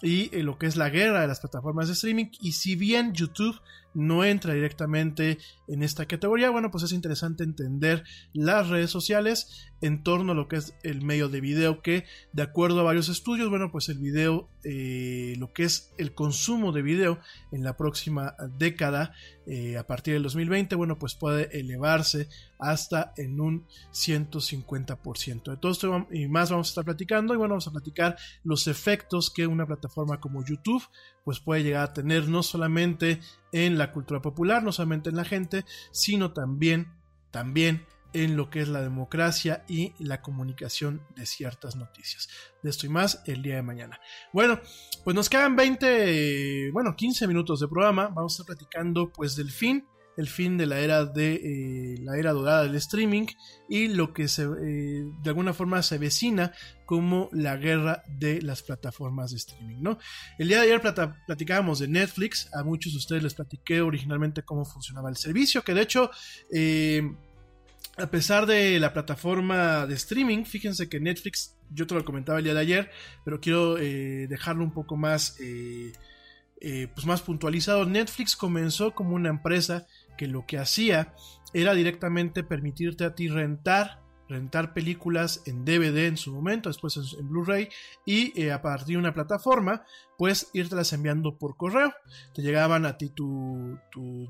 A: y eh, lo que es la guerra de las plataformas de streaming y si bien YouTube no entra directamente en esta categoría, bueno, pues es interesante entender las redes sociales en torno a lo que es el medio de video que de acuerdo a varios estudios, bueno, pues el video, eh, lo que es el consumo de video en la próxima década, eh, a partir del 2020, bueno, pues puede elevarse hasta en un 150%. De todo esto y más vamos a estar platicando y bueno, vamos a platicar los efectos que una plataforma como YouTube pues puede llegar a tener no solamente en la cultura popular, no solamente en la gente, sino también, también en lo que es la democracia y la comunicación de ciertas noticias. De esto y más el día de mañana. Bueno, pues nos quedan 20, bueno, 15 minutos de programa. Vamos a estar platicando pues del fin el fin de la era de eh, la era dorada del streaming y lo que se, eh, de alguna forma se vecina como la guerra de las plataformas de streaming, ¿no? El día de ayer platicábamos de Netflix, a muchos de ustedes les platiqué originalmente cómo funcionaba el servicio, que de hecho, eh, a pesar de la plataforma de streaming, fíjense que Netflix, yo te lo comentaba el día de ayer, pero quiero dejarlo un poco más... pues más puntualizado, Netflix comenzó como una empresa que lo que hacía era directamente permitirte a ti rentar rentar películas en DVD en su momento, después en, Blu-ray y eh, a partir de una plataforma, pues las enviando por correo. Te llegaban a ti tu,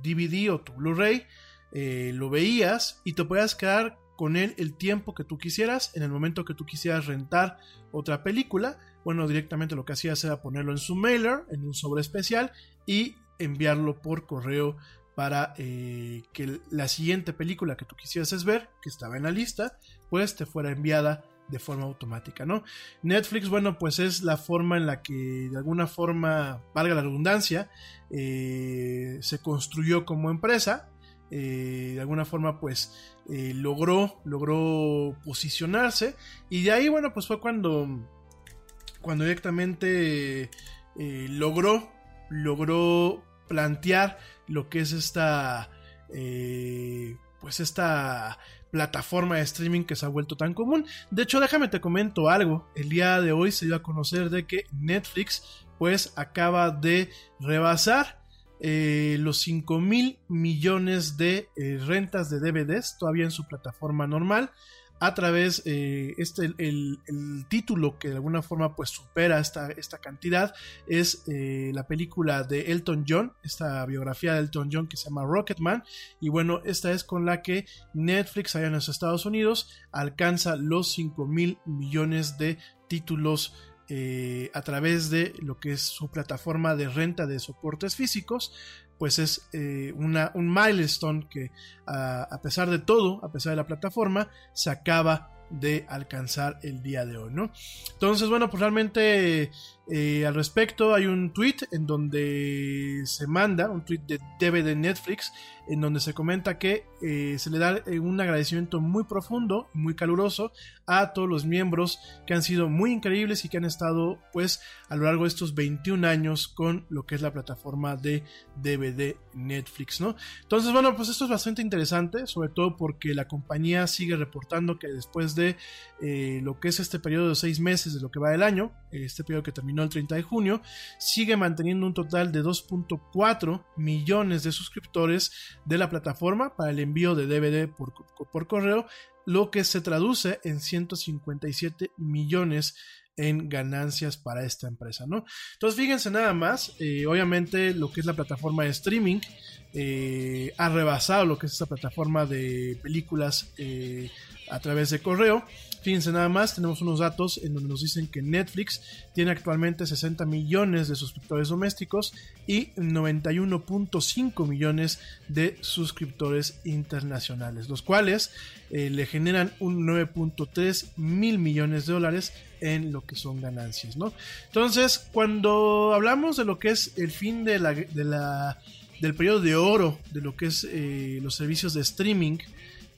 A: DVD o tu Blu-ray, eh, lo veías y te podías quedar con él el tiempo que tú quisieras, en el momento que tú quisieras rentar otra película. Bueno, directamente lo que hacías era ponerlo en su mailer, en un sobre especial y enviarlo por correo para eh, que la siguiente película que tú quisieras ver, que estaba en la lista, pues te fuera enviada de forma automática, ¿no? Netflix, bueno, pues es la forma en la que de alguna forma, valga la redundancia, eh, se construyó como empresa, eh, de alguna forma pues logró, logró posicionarse y de ahí, bueno, pues fue cuando, cuando directamente logró, logró plantear lo que es esta, eh, pues esta plataforma de streaming que se ha vuelto tan común. De hecho, déjame te comento algo. El día de hoy se dio a conocer de que Netflix pues acaba de rebasar eh, los 5 mil millones de eh, rentas de DVDs todavía en su plataforma normal a través eh, este el, título que de alguna forma pues supera esta, esta cantidad es eh, la película de Elton John esta biografía de Elton John que se llama Rocketman. Y bueno esta es con la que Netflix allá en los Estados Unidos alcanza los 5 mil millones de títulos eh, a través de lo que es su plataforma de renta de soportes físicos pues es eh, una, un milestone que a pesar de todo, a pesar de la plataforma, se acaba de alcanzar el día de hoy, ¿no? Entonces, bueno, pues realmente eh, al respecto hay un tweet en donde se manda, un tweet de DVD Netflix, en donde se comenta que eh, se le da eh, un agradecimiento muy profundo, muy caluroso a todos los miembros que han sido muy increíbles y que han estado pues a lo largo de estos 21 años con lo que es la plataforma de DVD Netflix, ¿no? Entonces, bueno, pues esto es bastante interesante, sobre todo porque la compañía sigue reportando que después de lo que es este periodo de seis meses de lo que va del año, este periodo que terminó el 30 de junio, sigue manteniendo un total de 2.4 millones de suscriptores de la plataforma para el envío de DVD por, por correo, lo que se traduce en 157 millones en ganancias para esta empresa, ¿no? Entonces fíjense nada más, eh, obviamente lo que es la plataforma de streaming eh, ha rebasado lo que es esta plataforma de películas eh, a través de correo. Fíjense nada más, tenemos unos datos en donde nos dicen que Netflix tiene actualmente 60 millones de suscriptores domésticos y 91.5 millones de suscriptores internacionales, los cuales eh, le generan un 9.3 mil millones de dólares en lo que son ganancias, ¿no? Entonces, cuando hablamos de lo que es el fin de la, de la del periodo de oro de lo que es eh, los servicios de streaming,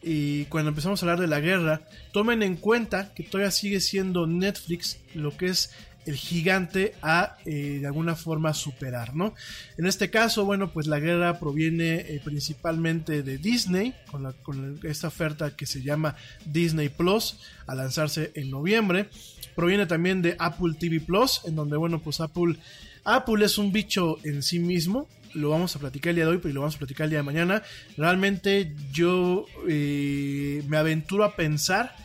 A: y cuando empezamos a hablar de la guerra, tomen en cuenta que todavía sigue siendo Netflix lo que es el gigante a eh, de alguna forma superar, ¿no? En este caso, bueno, pues la guerra proviene eh, principalmente de Disney, con, la, con, esta oferta que se llama Disney Plus, a lanzarse en noviembre. Proviene también de Apple TV Plus, en donde, bueno, pues Apple, Apple es un bicho en sí mismo, lo vamos a platicar el día de hoy, pero lo vamos a platicar el día de mañana. Realmente yo eh, me aventuro a pensar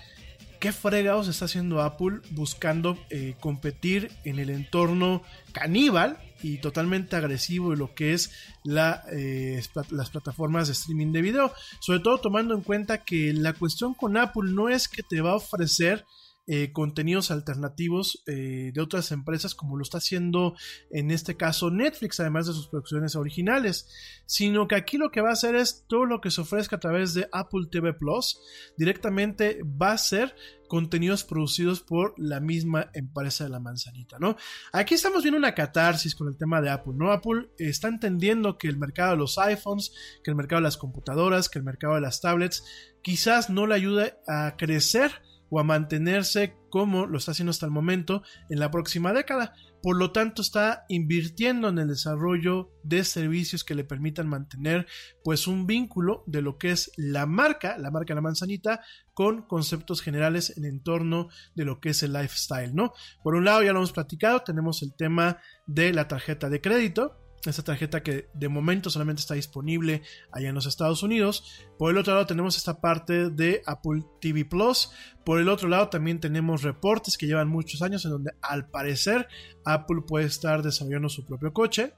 A: qué fregados está haciendo Apple buscando eh, competir en el entorno caníbal y totalmente agresivo de lo que es la, eh, las plataformas de streaming de video. Sobre todo tomando en cuenta que la cuestión con Apple no es que te va a ofrecer eh, contenidos alternativos eh, de otras empresas como lo está haciendo en este caso Netflix además de sus producciones originales sino que aquí lo que va a hacer es todo lo que se ofrezca a través de Apple TV Plus directamente va a ser contenidos producidos por la misma empresa de la manzanita, ¿no? Aquí estamos viendo una catarsis con el tema de Apple, ¿no? Apple está entendiendo que el mercado de los iPhones, que el mercado de las computadoras, que el mercado de las tablets, quizás no le ayude a crecer o a mantenerse como lo está haciendo hasta el momento en la próxima década. Por lo tanto, está invirtiendo en el desarrollo de servicios que le permitan mantener pues un vínculo de lo que es la marca, la marca La Manzanita, con conceptos generales en entorno de lo que es el lifestyle, ¿no? Por un lado, ya lo hemos platicado, tenemos el tema de la tarjeta de crédito, esta tarjeta que de momento solamente está disponible allá en los Estados Unidos. Por el otro lado tenemos esta parte de Apple TV Plus. Por el otro lado también tenemos reportes que llevan muchos años en donde al parecer Apple puede estar desarrollando su propio coche.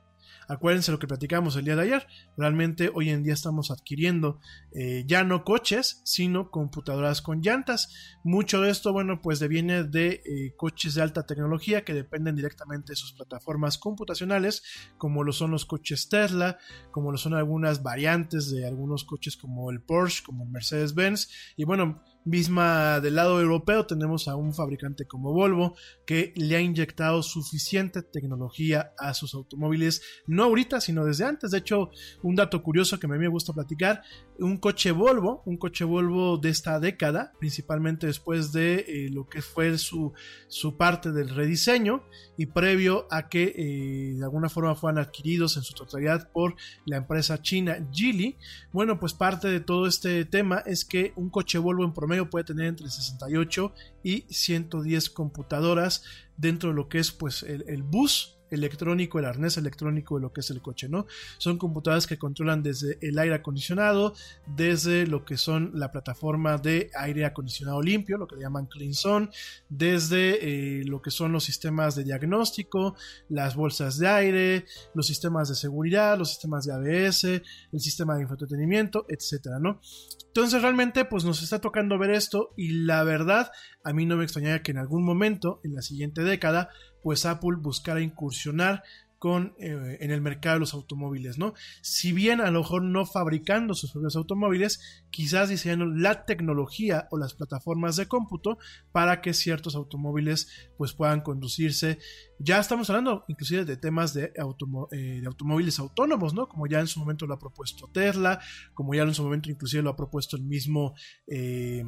A: Acuérdense lo que platicamos el día de ayer. Realmente hoy en día estamos adquiriendo eh, ya no coches, sino computadoras con llantas. Mucho de esto, bueno, pues deviene de eh, coches de alta tecnología que dependen directamente de sus plataformas computacionales, como lo son los coches Tesla, como lo son algunas variantes de algunos coches como el Porsche, como el Mercedes-Benz. Y bueno, misma del lado europeo tenemos a un fabricante como Volvo que le ha inyectado suficiente tecnología a sus automóviles, no ahorita, sino desde antes. De hecho, un dato curioso que a mí me gusta platicar, un coche Volvo, un coche Volvo de esta década, principalmente después de eh, lo que fue su, su, parte del rediseño y previo a que eh, de alguna forma fueran adquiridos en su totalidad por la empresa china Geely. Bueno, pues parte de todo este tema es que un coche Volvo en promedio puede tener entre 68 y 110 computadoras dentro de lo que es pues el bus electrónico, el arnés electrónico de lo que es el coche, ¿no? Son computadoras que controlan desde el aire acondicionado, desde lo que son la plataforma de aire acondicionado limpio, lo que le llaman Clean Zone, desde eh, lo que son los sistemas de diagnóstico, las bolsas de aire, los sistemas de seguridad, los sistemas de ABS, el sistema de entretenimiento, etcétera, ¿no? Entonces realmente pues nos está tocando ver esto y la verdad a mí no me extrañaría que en algún momento en la siguiente década pues Apple buscara incursionar con, eh, en el mercado de los automóviles, ¿no? Si bien a lo mejor no fabricando sus propios automóviles, quizás diseñando la tecnología o las plataformas de cómputo para que ciertos automóviles pues puedan conducirse. Ya estamos hablando inclusive de temas de, eh, automóviles autónomos, ¿no? Como ya en su momento lo ha propuesto Tesla, como ya en su momento inclusive lo ha propuesto el mismo... Eh,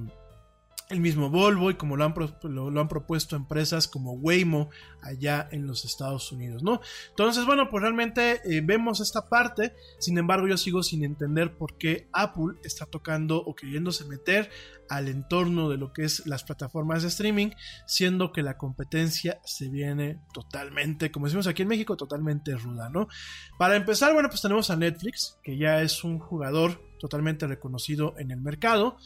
A: el mismo Volvo y como lo han, lo, han, propuesto empresas como Waymo allá en los Estados Unidos, ¿no? Entonces, bueno, pues realmente eh, vemos esta parte, sin embargo yo sigo sin entender por qué Apple está tocando o queriéndose meter al entorno de lo que es las plataformas de streaming, siendo que la competencia se viene totalmente, como decimos aquí en México, totalmente ruda, ¿no? Para empezar, bueno, pues tenemos a Netflix, que ya es un jugador totalmente reconocido en el mercado.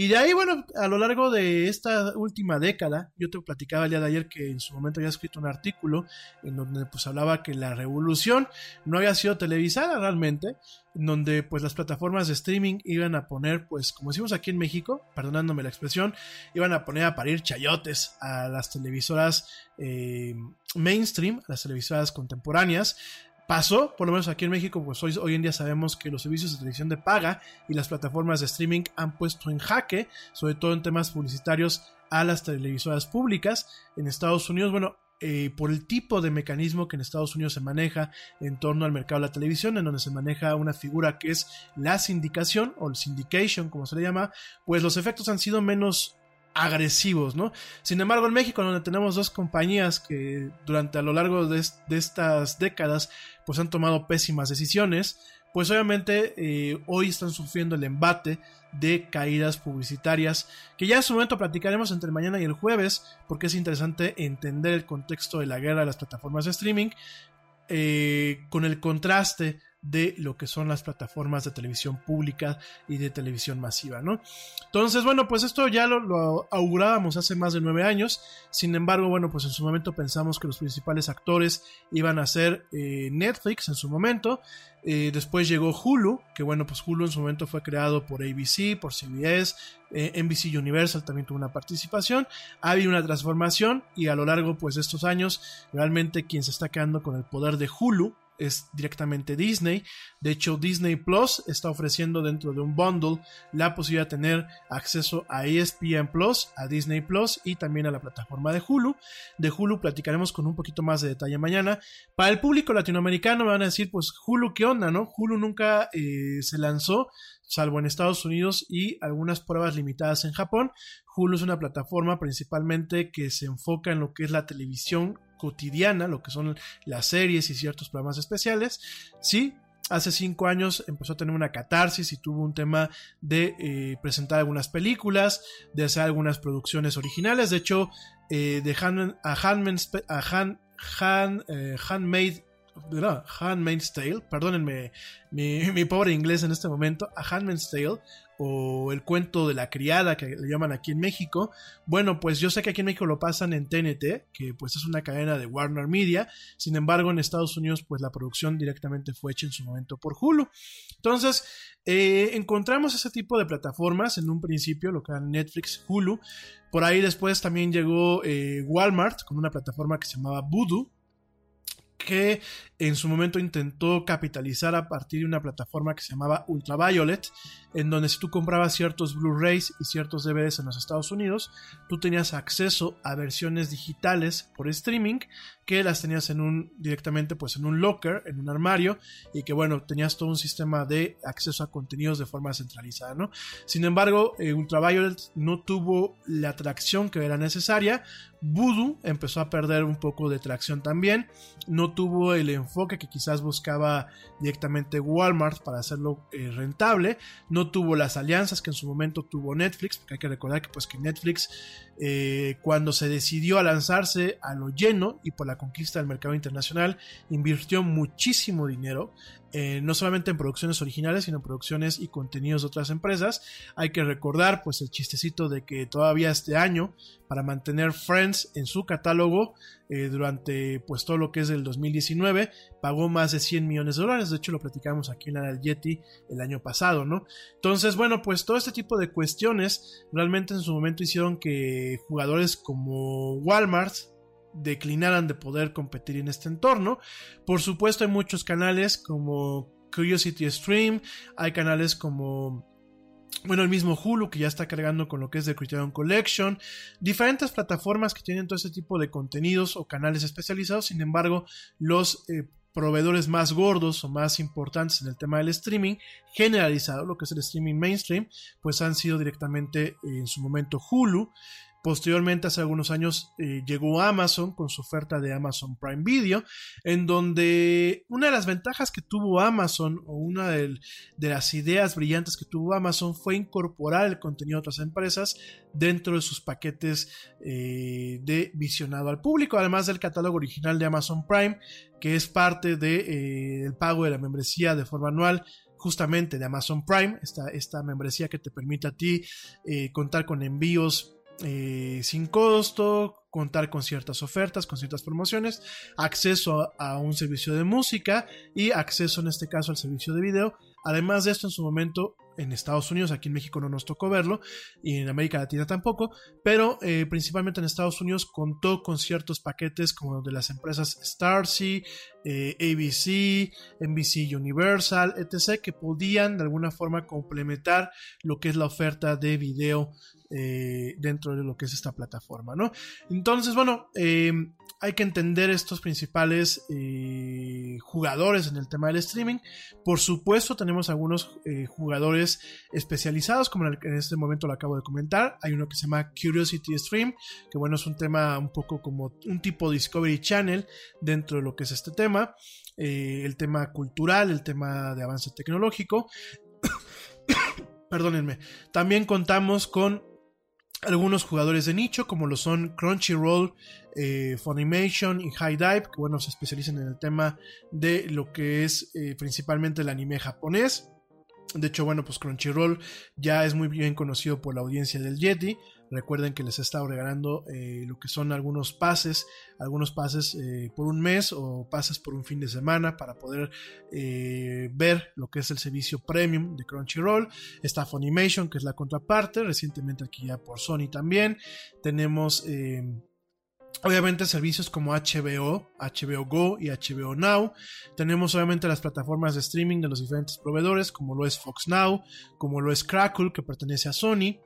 A: Y de ahí, bueno, a lo largo de esta última década, yo te platicaba el día de ayer que en su momento había escrito un artículo en donde pues hablaba que la revolución no había sido televisada realmente, en donde pues las plataformas de streaming iban a poner, pues como decimos aquí en México, perdonándome la expresión, iban a poner a parir chayotes a las televisoras eh, mainstream, a las televisoras contemporáneas, pasó, por lo menos aquí en México, pues hoy, hoy, en día sabemos que los servicios de televisión de paga y las plataformas de streaming han puesto en jaque, sobre todo en temas publicitarios, a las televisoras públicas. En Estados Unidos, bueno, eh, por el tipo de mecanismo que en Estados Unidos se maneja en torno al mercado de la televisión, en donde se maneja una figura que es la sindicación o el syndication, como se le llama, pues los efectos han sido menos agresivos, ¿no? Sin embargo, en México, donde tenemos dos compañías que durante a lo largo de, estas décadas, pues han tomado pésimas decisiones, pues obviamente eh, hoy están sufriendo el embate de caídas publicitarias, que ya en su momento platicaremos entre mañana y el jueves, porque es interesante entender el contexto de la guerra de las plataformas de streaming, eh, con el contraste de lo que son las plataformas de televisión pública y de televisión masiva, ¿no? Entonces, bueno, pues esto ya lo, augurábamos hace más de nueve años, sin embargo, bueno, pues en su momento pensamos que los principales actores iban a ser eh, Netflix en su momento, eh, después llegó Hulu, que bueno, pues Hulu en su momento fue creado por ABC, por CBS, eh, NBC Universal también tuvo una participación, ha habido una transformación y a lo largo pues de estos años, realmente quien se está quedando con el poder de Hulu es directamente Disney. De hecho, Disney Plus está ofreciendo dentro de un bundle la posibilidad de tener acceso a ESPN Plus, a Disney Plus y también a la plataforma de Hulu. De Hulu platicaremos con un poquito más de detalle mañana. Para el público latinoamericano me van a decir, pues Hulu, ¿qué onda? ¿No? Hulu nunca eh, se lanzó salvo en Estados Unidos y algunas pruebas limitadas en Japón. Hulu es una plataforma principalmente que se enfoca en lo que es la televisión cotidiana, lo que son las series y ciertos programas especiales. Sí, hace cinco años empezó a tener una catarsis y tuvo un tema de eh, presentar algunas películas, de hacer algunas producciones originales. De hecho, eh, de Han, a, a Han, eh, Handmaid Handmaid's Tale, perdónenme mi, mi, pobre inglés en este momento, a Handmaid's Tale o el cuento de la criada que le llaman aquí en México. Bueno, pues yo sé que aquí en México lo pasan en TNT, que pues es una cadena de Warner Media. Sin embargo, en Estados Unidos pues la producción directamente fue hecha en su momento por Hulu. Entonces, eh, encontramos ese tipo de plataformas en un principio, lo que eran Netflix, Hulu. Por ahí después también llegó eh, Walmart con una plataforma que se llamaba Voodoo que en su momento intentó capitalizar a partir de una plataforma que se llamaba Ultraviolet, en donde si tú comprabas ciertos Blu-rays y ciertos DVDs en los Estados Unidos, tú tenías acceso a versiones digitales por streaming que las tenías en un directamente pues en un locker, en un armario y que bueno, tenías todo un sistema de acceso a contenidos de forma centralizada, ¿no? Sin embargo, eh, Ultraviolet no tuvo la atracción que era necesaria, Voodoo empezó a perder un poco de tracción también, no tuvo el enfoque que quizás buscaba directamente Walmart para hacerlo eh, rentable, no tuvo las alianzas que en su momento tuvo Netflix, porque hay que recordar que pues que Netflix eh, cuando se decidió a lanzarse a lo lleno y por la conquista del mercado internacional, invirtió muchísimo dinero, eh, no solamente en producciones originales, sino en producciones y contenidos de otras empresas. Hay que recordar pues el chistecito de que todavía este año, para mantener Friends en su catálogo, eh, durante pues todo lo que es del 2019, pagó más de 100 millones de dólares. De hecho, lo platicamos aquí en la del Yeti el año pasado, ¿no? Entonces, bueno, pues todo este tipo de cuestiones realmente en su momento hicieron que jugadores como Walmart, declinaran de poder competir en este entorno. Por supuesto hay muchos canales como Curiosity Stream, hay canales como bueno, el mismo Hulu que ya está cargando con lo que es The Criterion Collection, diferentes plataformas que tienen todo ese tipo de contenidos o canales especializados, sin embargo, los eh, proveedores más gordos o más importantes en el tema del streaming generalizado, lo que es el streaming mainstream, pues han sido directamente en su momento Hulu, Posteriormente, hace algunos años, eh, llegó Amazon con su oferta de Amazon Prime Video, en donde una de las ventajas que tuvo Amazon, o una de, las ideas brillantes que tuvo Amazon, fue incorporar el contenido de otras empresas dentro de sus paquetes eh, de visionado al público, además del catálogo original de Amazon Prime, que es parte del de, eh, pago de la membresía de forma anual justamente de Amazon Prime, esta, esta membresía que te permite a ti contar con envíos eh, sin costo, contar con ciertas ofertas, con ciertas promociones, acceso a, a, un servicio de música y acceso en este caso al servicio de video. Además de esto, en su momento en Estados Unidos, aquí en México no nos tocó verlo, y en América Latina tampoco, pero eh, principalmente en Estados Unidos contó con ciertos paquetes como de las empresas Starsea, eh, ABC, NBC Universal, etc., que podían de alguna forma complementar lo que es la oferta de video eh, dentro de lo que es esta plataforma, ¿no? Entonces, bueno, eh, hay que entender estos principales eh, jugadores en el tema del streaming. Por supuesto, tenemos algunos eh, jugadores especializados, como en, en, este momento lo acabo de comentar. Hay uno que se llama Curiosity Stream, que bueno, es un tema un poco como un tipo Discovery Channel dentro de lo que es este tema. Eh, el tema cultural, el tema de avance tecnológico. (coughs) Perdónenme. También contamos con algunos jugadores de nicho, como lo son Crunchyroll, eh, Funimation y High Dive, que bueno, se especializan en el tema de lo que es eh, principalmente el anime japonés. De hecho, bueno, pues Crunchyroll ya es muy bien conocido por la audiencia del Yeti. Recuerden que les he estado regalando eh, lo que son algunos pases, algunos pases eh, por un mes o pases por un fin de semana para poder eh, ver lo que es el servicio premium de Crunchyroll. Está Funimation, que es la contraparte, recientemente aquí ya por Sony también. Tenemos Obviamente servicios como HBO, HBO Go y HBO Now. Tenemos obviamente las plataformas de streaming de los diferentes proveedores, como lo es Fox Now, como lo es Crackle, que pertenece a Sony,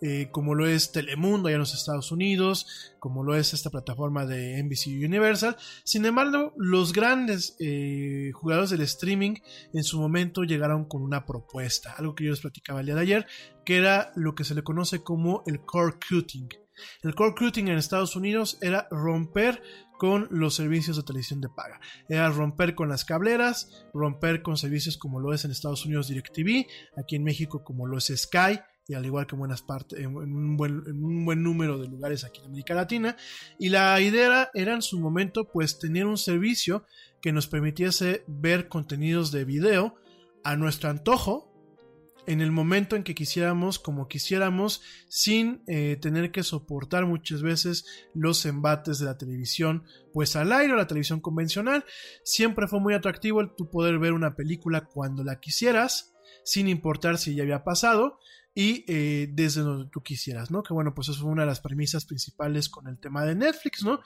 A: eh, como lo es Telemundo allá en los Estados Unidos, como lo es esta plataforma de NBC Universal. Sin embargo, los grandes eh, jugadores del streaming en su momento llegaron con una propuesta, algo que yo les platicaba el día de ayer, que era lo que se le conoce como el core cutting. El core cutting en Estados Unidos era romper con los servicios de televisión de paga. Era romper con las cableras, romper con servicios como lo es en Estados Unidos DirecTV, aquí en México como lo es Sky, y al igual que en buenas partes, en un, buen, en un buen número de lugares aquí en América Latina. Y la idea era en su momento pues tener un servicio que nos permitiese ver contenidos de video a nuestro antojo, en el momento en que quisiéramos, como quisiéramos, sin eh, tener que soportar muchas veces los embates de la televisión, pues al aire o la televisión convencional. Siempre fue muy atractivo el tu poder ver una película cuando la quisieras, sin importar si ya había pasado y eh, desde donde tú quisieras, ¿no? Que bueno, pues eso fue una de las premisas principales con el tema de Netflix, ¿no?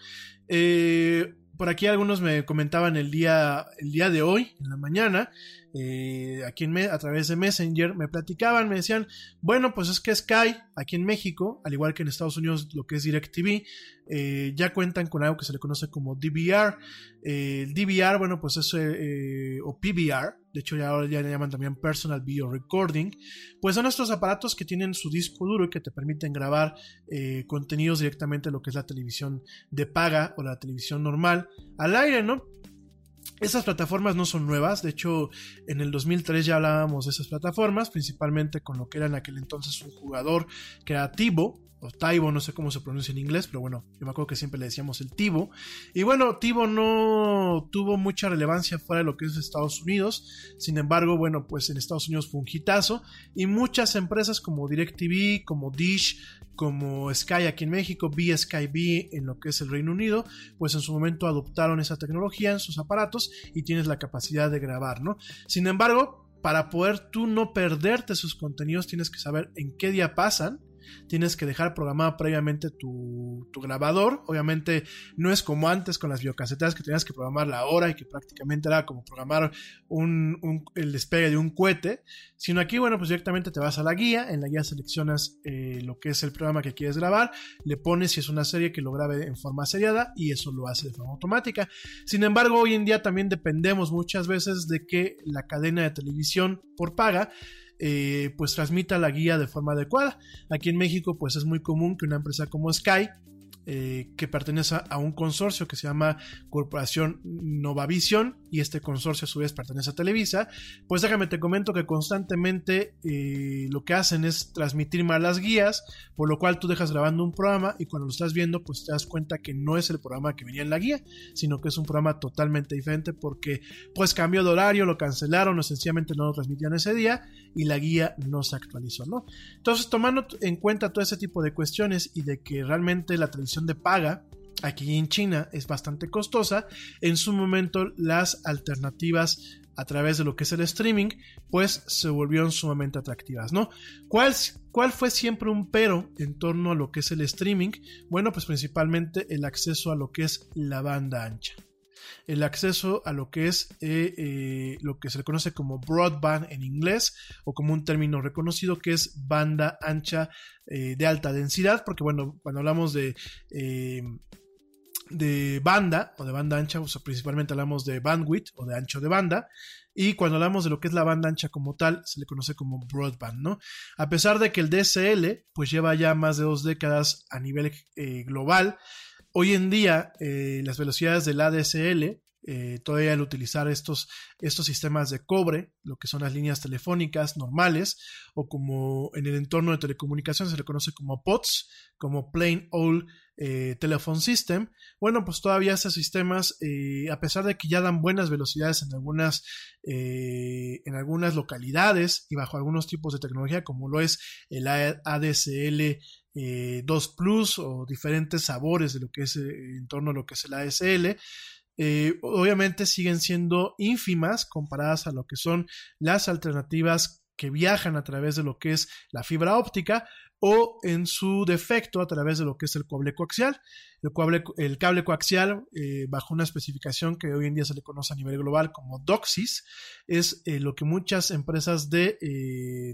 A: Eh, por aquí algunos me comentaban el día, el día de hoy, en la mañana, eh, aquí en, a través de Messenger, me platicaban, me decían, bueno, pues es que Sky, aquí en México, al igual que en Estados Unidos, lo que es DirecTV, eh, ya cuentan con algo que se le conoce como DVR. Eh, el DVR, bueno, pues es, o PVR, de hecho ya ahora ya le llaman también Personal Video Recording, pues son estos aparatos que tienen su disco duro y que te permiten grabar eh, contenidos directamente lo que es la televisión de paga o la televisión normal al aire, ¿no? Esas plataformas no son nuevas, de hecho en el 2003 ya hablábamos de esas plataformas, principalmente con lo que era en aquel entonces un jugador que era Tivo, o Taibo, no sé cómo se pronuncia en inglés, pero bueno, yo me acuerdo que siempre le decíamos el Tivo. Y bueno, Tivo no tuvo mucha relevancia fuera de lo que es Estados Unidos, sin embargo, bueno, pues en Estados Unidos fue un hitazo y muchas empresas como DirecTV, como Dish, como Sky aquí en México, BSkyB en lo que es el Reino Unido, pues en su momento adoptaron esa tecnología en sus aparatos y tienes la capacidad de grabar, ¿no? Sin embargo, para poder tú no perderte sus contenidos, tienes que saber en qué día pasan, tienes que dejar programado previamente tu, grabador. Obviamente no es como antes con las videocasetas que tenías que programar la hora y que prácticamente era como programar un, el despegue de un cohete, sino aquí, bueno, pues directamente te vas a la guía, en la guía seleccionas eh, lo que es el programa que quieres grabar, le pones si es una serie que lo grabe en forma seriada y eso lo hace de forma automática. Sin embargo, hoy en día también dependemos muchas veces de que la cadena de televisión por paga eh, pues transmita la guía de forma adecuada. Aquí en México pues es muy común que una empresa como Sky eh, que pertenece a un consorcio que se llama Corporación Novavisión y este consorcio a su vez pertenece a Televisa, pues déjame te comento que constantemente eh, lo que hacen es transmitir malas guías, por lo cual tú dejas grabando un programa y cuando lo estás viendo pues te das cuenta que no es el programa que venía en la guía, sino que es un programa totalmente diferente porque pues cambió de horario, lo cancelaron o sencillamente no lo transmitían ese día y la guía no se actualizó, ¿no? Entonces tomando en cuenta todo ese tipo de cuestiones y de que realmente la televisión de paga aquí en China es bastante costosa, en su momento las alternativas a través de lo que es el streaming, pues se volvieron sumamente atractivas, ¿no? ¿Cuál, ¿Cuál fue siempre un pero en torno a lo que es el streaming? Bueno, pues principalmente el acceso a lo que es la banda ancha el acceso a lo que es eh, eh, lo que se le conoce como broadband en inglés o como un término reconocido que es banda ancha eh, de alta densidad, porque bueno, cuando hablamos de de banda o de banda ancha, principalmente hablamos de bandwidth o de ancho de banda, y cuando hablamos de lo que es la banda ancha como tal, se le conoce como broadband, ¿no? A pesar de que el DSL, pues lleva ya más de dos décadas a nivel global, Hoy en día, eh, las velocidades del ADSL, eh, todavía al utilizar estos, estos sistemas de cobre, lo que son las líneas telefónicas normales, o como en el entorno de telecomunicaciones se le conoce como POTS, como Plain Old eh, Telephone System, bueno, pues todavía estos sistemas, a pesar de que ya dan buenas velocidades en algunas, en algunas localidades y bajo algunos tipos de tecnología, como lo es el ADSL 2 eh, Plus o diferentes sabores de lo que es eh, en torno a lo que es el ASL. Eh, obviamente siguen siendo ínfimas comparadas a lo que son las alternativas que viajan a través de lo que es la fibra óptica o en su defecto a través de lo que es el cable coaxial. El cable, el cable coaxial, bajo una especificación que hoy en día se le conoce a nivel global como DOCSIS, es lo que muchas empresas de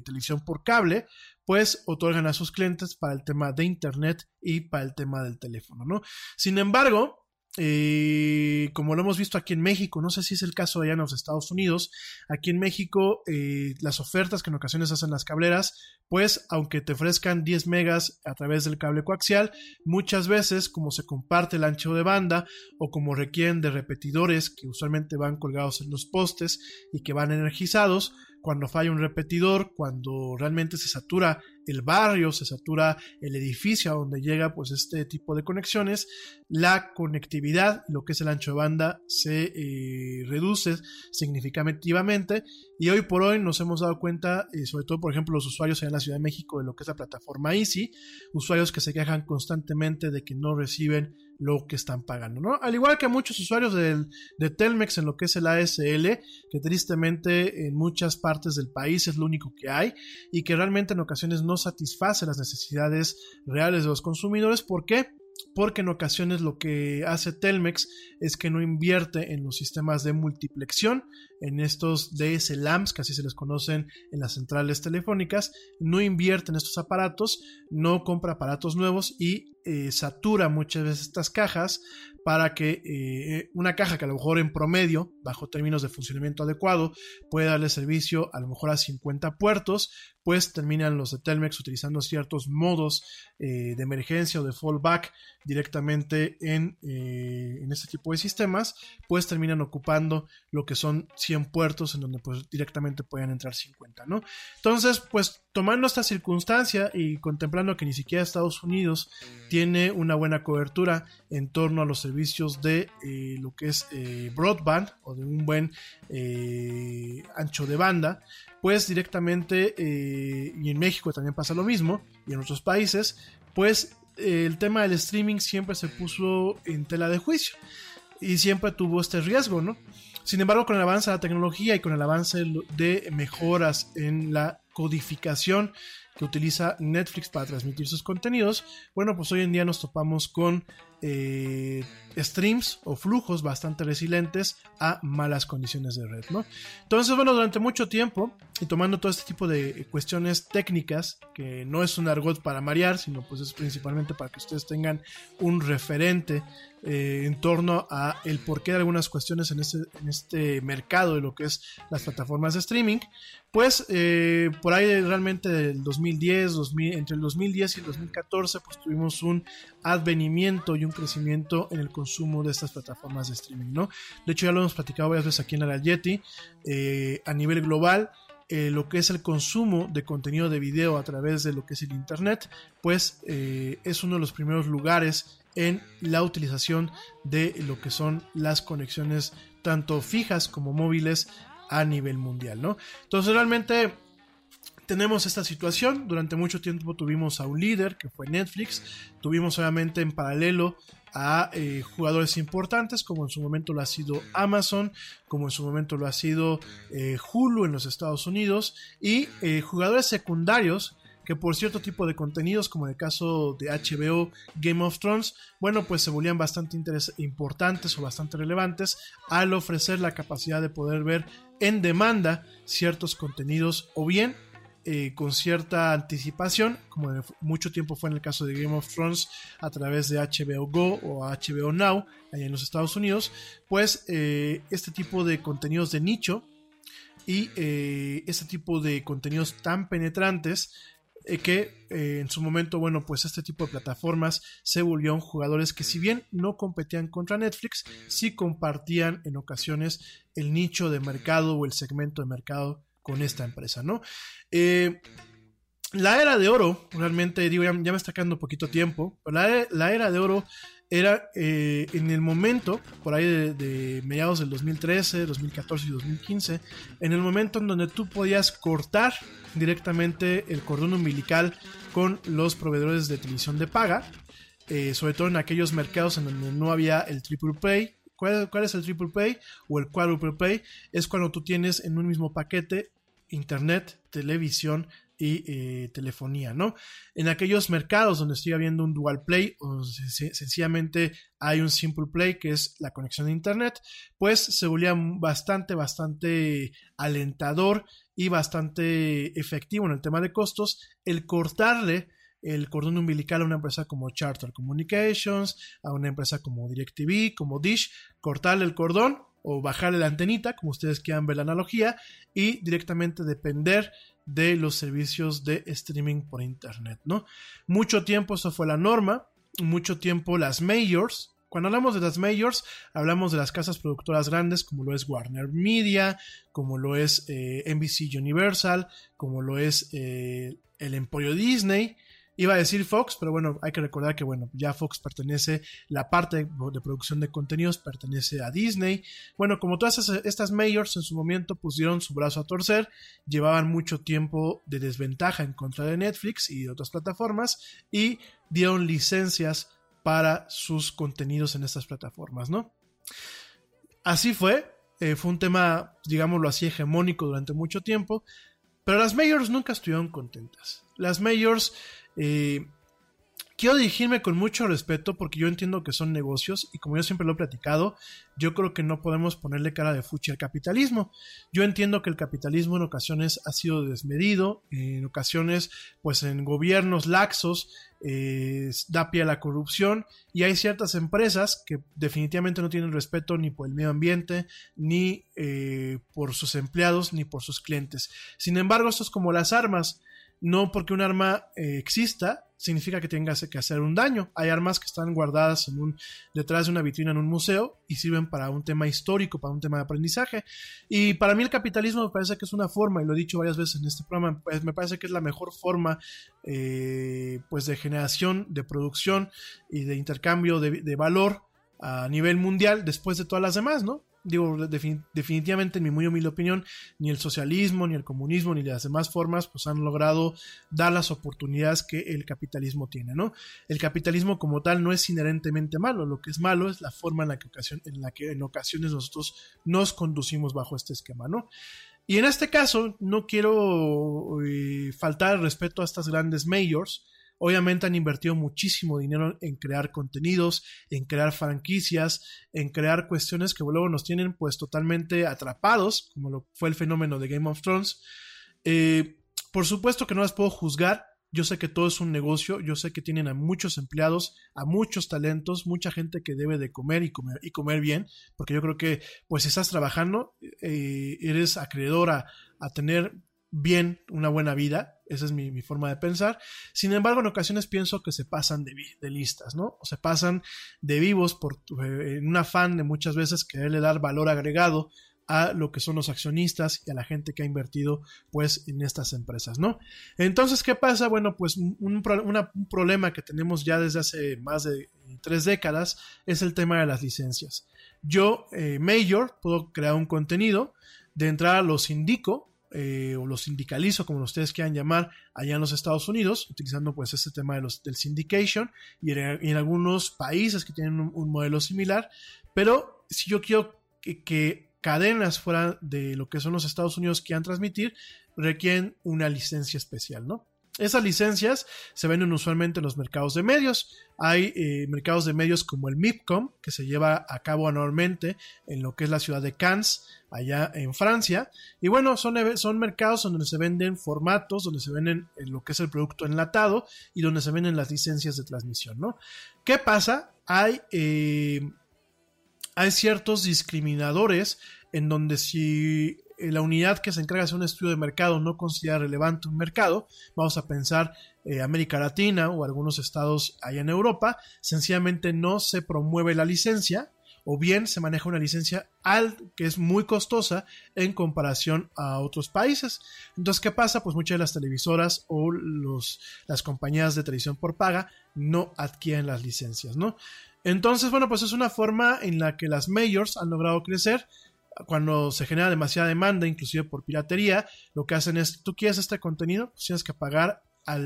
A: televisión por cable pues otorgan a sus clientes para el tema de internet y para el tema del teléfono, ¿no? Sin embargo, eh, como lo hemos visto aquí en México, no sé si es el caso allá en los Estados Unidos, aquí en México eh, las ofertas que en ocasiones hacen las cableras, pues aunque te ofrezcan 10 megas a través del cable coaxial, muchas veces como se comparte el ancho de banda o como requieren de repetidores que usualmente van colgados en los postes y que van energizados, cuando falla un repetidor, cuando realmente se satura el barrio, se satura el edificio a donde llega pues este tipo de conexiones, la conectividad, lo que es el ancho de banda, se eh, reduce significativamente. Y hoy por hoy nos hemos dado cuenta, eh, sobre todo por ejemplo los usuarios en la Ciudad de México de lo que es la plataforma Easy, usuarios que se quejan constantemente de que no reciben lo que están pagando, ¿no? Al igual que muchos usuarios de Telmex en lo que es el ASL, que tristemente en muchas partes del país es lo único que hay y que realmente en ocasiones no satisface las necesidades reales de los consumidores. ¿Por qué? porque en ocasiones lo que hace Telmex es que no invierte en los sistemas de multiplexión, en estos DSLAMs, que así se les conocen en las centrales telefónicas, no invierte en estos aparatos, no compra aparatos nuevos y eh, satura muchas veces estas cajas para que eh, una caja que a lo mejor en promedio, bajo términos de funcionamiento adecuado, puede darle servicio a lo mejor a 50 puertos, pues terminan los de Telmex utilizando ciertos modos eh, de emergencia o de fallback directamente en, eh, en, este tipo de sistemas, pues terminan ocupando lo que son 100 puertos en donde pues directamente pueden entrar 50, ¿no? Entonces, pues tomando esta circunstancia y contemplando que ni siquiera Estados Unidos tiene una buena cobertura en torno a los servicios de eh, lo que es broadband o de un buen ancho de banda, pues directamente, eh, y en México también pasa lo mismo, y en otros países, pues el tema del streaming siempre se puso en tela de juicio y siempre tuvo este riesgo, ¿no? Sin embargo, con el avance de la tecnología y con el avance de mejoras en la codificación que utiliza Netflix para transmitir sus contenidos, bueno, pues hoy en día nos topamos con eh, streams o flujos bastante resilientes a malas condiciones de red, ¿no? Entonces, bueno, durante mucho tiempo y tomando todo este tipo de cuestiones técnicas, que no es un argot para marear, sino pues es principalmente para que ustedes tengan un referente eh, en torno a el porqué de algunas cuestiones en este, en este mercado de lo que es las plataformas de streaming, pues eh, por ahí realmente del 2010, 2000, entre el 2010 y el 2014, pues tuvimos un advenimiento y un crecimiento en el consumo de estas plataformas de streaming, ¿no? De hecho ya lo hemos platicado varias veces aquí en la Yeti, eh, a nivel global, eh, lo que es el consumo de contenido de video a través de lo que es el Internet, pues eh, es uno de los primeros lugares en la utilización de lo que son las conexiones tanto fijas como móviles a nivel mundial, ¿no? Entonces realmente tenemos esta situación. Durante mucho tiempo tuvimos a un líder que fue Netflix. Tuvimos obviamente en paralelo a eh, jugadores importantes, como en su momento lo ha sido Amazon, como en su momento lo ha sido eh, Hulu en los Estados Unidos, y eh, jugadores secundarios que por cierto tipo de contenidos, como en el caso de HBO Game of Thrones, bueno, pues se volvían bastante importantes o bastante relevantes al ofrecer la capacidad de poder ver en demanda ciertos contenidos o bien eh, con cierta anticipación, como de mucho tiempo fue en el caso de Game of Thrones a través de HBO Go o HBO Now, allá en los Estados Unidos, pues eh, este tipo de contenidos de nicho y eh, este tipo de contenidos tan penetrantes que en su momento, bueno, pues este tipo de plataformas se volvieron jugadores que si bien no competían contra Netflix, sí compartían en ocasiones el nicho de mercado o el segmento de mercado con esta empresa, ¿no? Eh, la era de oro, realmente, digo, ya, me está quedando poquito tiempo, la, era de oro era eh, en el momento, por ahí de, mediados del 2013, 2014 y 2015, en el momento en donde tú podías cortar directamente el cordón umbilical con los proveedores de televisión de paga, eh, sobre todo en aquellos mercados en donde no había el triple play. ¿Cuál, ¿Cuál, es el triple play o el quadruple play? Es cuando tú tienes en un mismo paquete internet, televisión y eh, telefonía, ¿no? En aquellos mercados donde estoy habiendo un dual play o sencillamente hay un simple play que es la conexión a internet, pues se volvía bastante, bastante alentador y bastante efectivo en el tema de costos el cortarle el cordón umbilical a una empresa como Charter Communications, a una empresa como DirecTV, como Dish, cortarle el cordón o bajarle la antenita, como ustedes quieran ver la analogía, y directamente depender de los servicios de streaming por internet, ¿no? Mucho tiempo eso fue la norma, mucho tiempo las majors, cuando hablamos de las majors, hablamos de las casas productoras grandes como lo es Warner Media, como lo es eh, NBC Universal, como lo es eh, el Emporio Disney, Iba a decir Fox, pero bueno, hay que recordar que bueno, ya Fox pertenece, la parte de, producción de contenidos pertenece a Disney. Bueno, como todas estas majors en su momento pusieron su brazo a torcer, llevaban mucho tiempo de desventaja en contra de Netflix y de otras plataformas y dieron licencias para sus contenidos en estas plataformas, ¿no? Así fue, eh, fue un tema, digámoslo así, hegemónico durante mucho tiempo, pero las majors nunca estuvieron contentas. Las majors quiero dirigirme con mucho respeto porque yo entiendo que son negocios y como yo siempre lo he platicado, yo creo que no podemos ponerle cara de fuchi al capitalismo. Yo entiendo que el capitalismo en ocasiones ha sido desmedido, en ocasiones pues en gobiernos laxos eh, da pie a la corrupción y hay ciertas empresas que definitivamente no tienen respeto ni por el medio ambiente, ni eh, por sus empleados, ni por sus clientes. Sin embargo, esto es como las armas no porque un arma eh, exista significa que tengas que hacer un daño. Hay armas que están guardadas en un, detrás de una vitrina en un museo y sirven para un tema histórico, para un tema de aprendizaje. Y para mí el capitalismo me parece que es una forma, y lo he dicho varias veces en este programa, pues, me parece que es la mejor forma eh, pues de generación, de producción y de intercambio de, de valor a nivel mundial después de todas las demás, ¿no? Digo, definitivamente en mi muy humilde opinión, ni el socialismo, ni el comunismo, ni las demás formas, pues han logrado dar las oportunidades que el capitalismo tiene, ¿no? El capitalismo como tal no es inherentemente malo, lo que es malo es la forma en la que, en, la que en ocasiones nosotros nos conducimos bajo este esquema, ¿no? Y en este caso, no quiero eh, faltar el respeto a estas grandes mayors, Obviamente han invertido muchísimo dinero en crear contenidos, en crear franquicias, en crear cuestiones que luego nos tienen pues totalmente atrapados, como lo fue el fenómeno de Game of Thrones. Eh, por supuesto que no las puedo juzgar, yo sé que todo es un negocio, yo sé que tienen a muchos empleados, a muchos talentos, mucha gente que debe de comer y comer y comer bien, porque yo creo que pues si estás trabajando, eh, eres acreedor a, a tener bien una buena vida, esa es mi, mi, forma de pensar. Sin embargo, en ocasiones pienso que se pasan de, de listas, ¿no? O se pasan de vivos por, eh, un afán de muchas veces quererle dar valor agregado a lo que son los accionistas y a la gente que ha invertido pues en estas empresas, ¿no? Entonces, ¿qué pasa? Bueno, pues un, un problema que tenemos ya desde hace más de tres décadas es el tema de las licencias. Yo, eh, Major, puedo crear un contenido, de entrada los indico, eh, o los sindicalizo, como ustedes quieran llamar, allá en los Estados Unidos, utilizando pues este tema de los, del syndication y en, algunos países que tienen un, un, modelo similar, pero si yo quiero que, que, cadenas fuera de lo que son los Estados Unidos quieran transmitir, requieren una licencia especial, ¿no? Esas licencias se venden usualmente en los mercados de medios. Hay eh, mercados de medios como el MIPCOM, que se lleva a cabo anualmente en lo que es la ciudad de Cannes, allá en Francia. Y bueno, son, son mercados donde se venden formatos, donde se venden lo que es el producto enlatado y donde se venden las licencias de transmisión, ¿no? ¿Qué pasa? Hay, eh, hay ciertos discriminadores en donde si la unidad que se encarga de hacer un estudio de mercado no considera relevante un mercado, vamos a pensar eh, América Latina o algunos estados allá en Europa, sencillamente no se promueve la licencia o bien se maneja una licencia al que es muy costosa en comparación a otros países. Entonces, ¿qué pasa? Pues muchas de las televisoras o los, las compañías de televisión por paga no adquieren las licencias, ¿no? Entonces, bueno, pues es una forma en la que las majors han logrado crecer cuando se genera demasiada demanda, inclusive por piratería, lo que hacen es, tú quieres este contenido, pues tienes que pagar a,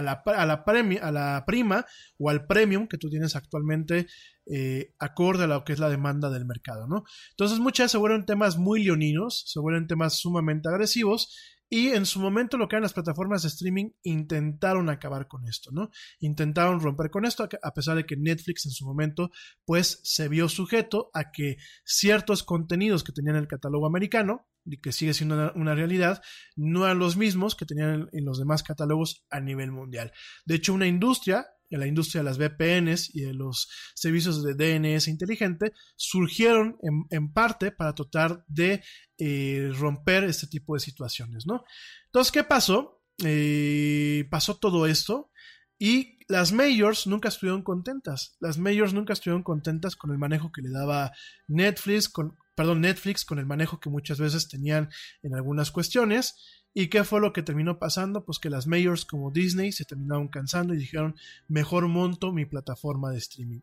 A: la, prima o al premium que tú tienes actualmente eh, acorde a lo que es la demanda del mercado, ¿no? Entonces muchas se vuelven temas muy leoninos, se vuelven temas sumamente agresivos y en su momento lo que eran las plataformas de streaming intentaron acabar con esto, ¿no? Intentaron romper con esto, a pesar de que Netflix en su momento, pues se vio sujeto a que ciertos contenidos que tenían el catálogo americano, y que sigue siendo una, realidad, no eran los mismos que tenían en, en los demás catálogos a nivel mundial. De hecho, una industria en la industria de las VPNs y de los servicios de DNS inteligente surgieron en, parte para tratar de eh, romper este tipo de situaciones, ¿no? Entonces, ¿qué pasó? Eh, pasó todo esto y las majors nunca estuvieron contentas. Las majors nunca estuvieron contentas con el manejo que le daba Netflix, con, perdón, Netflix, con el manejo que muchas veces tenían en algunas cuestiones. ¿Y qué fue lo que terminó pasando? Pues que las majors como Disney se terminaron cansando y dijeron, mejor monto mi plataforma de streaming.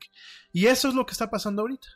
A: Y eso es lo que está pasando ahorita.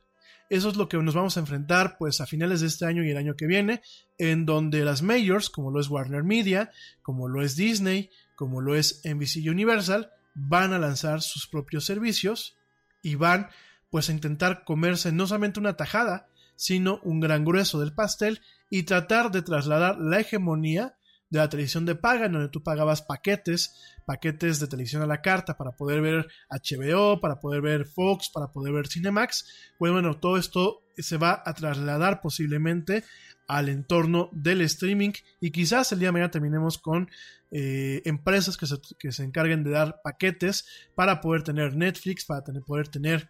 A: Eso es lo que nos vamos a enfrentar pues a finales de este año y el año que viene, en donde las majors, como lo es Warner Media, como lo es Disney, como lo es NBC Universal, van a lanzar sus propios servicios y van pues a intentar comerse no solamente una tajada, sino un gran grueso del pastel y tratar de trasladar la hegemonía de la televisión de paga, en donde tú pagabas paquetes, paquetes de televisión a la carta para poder ver HBO, para poder ver Fox, para poder ver Cinemax. Pues bueno, todo esto se va a trasladar posiblemente al entorno del streaming y quizás el día de mañana terminemos con eh, empresas que se, que se, encarguen de dar paquetes para poder tener Netflix, para tener, poder tener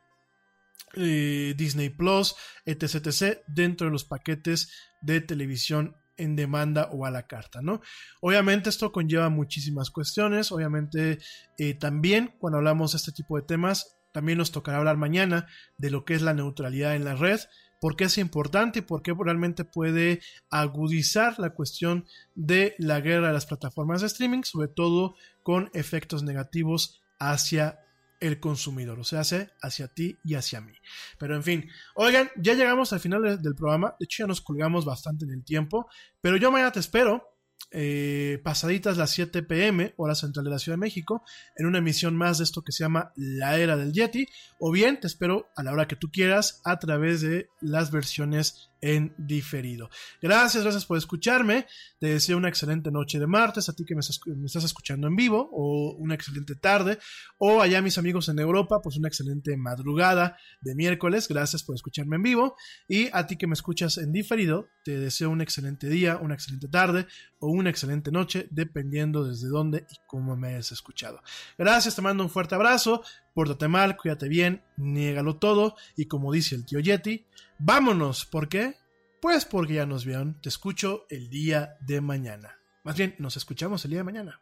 A: eh, Disney Plus, etc, etc, dentro de los paquetes de televisión en demanda o a la carta, ¿no? Obviamente esto conlleva muchísimas cuestiones, obviamente eh, también cuando hablamos de este tipo de temas, también nos tocará hablar mañana de lo que es la neutralidad en la red, por qué es importante y por qué realmente puede agudizar la cuestión de la guerra de las plataformas de streaming, sobre todo con efectos negativos hacia el consumidor, o sea, hacia ti y hacia mí. Pero en fin, oigan, ya llegamos al final del programa, de hecho ya nos colgamos bastante en el tiempo, pero yo mañana te espero, eh, pasaditas las 7 pm, hora central de la Ciudad de México, en una emisión más de esto que se llama La Era del Yeti, o bien te espero a la hora que tú quieras a través de las versiones en diferido. Gracias, gracias por escucharme. Te deseo una excelente noche de martes, a ti que me estás, escuchando en vivo, o una excelente tarde, o allá mis amigos en Europa, pues una excelente madrugada de miércoles. Gracias por escucharme en vivo. Y a ti que me escuchas en diferido, te deseo un excelente día, una excelente tarde o una excelente noche, dependiendo desde dónde y cómo me hayas escuchado. Gracias, te mando un fuerte abrazo, pórtate mal, cuídate bien, niégalo todo y como dice el tío Yeti, vámonos, ¿por qué? Pues porque ya nos vieron, te escucho el día de mañana. Más bien, nos escuchamos el día de mañana.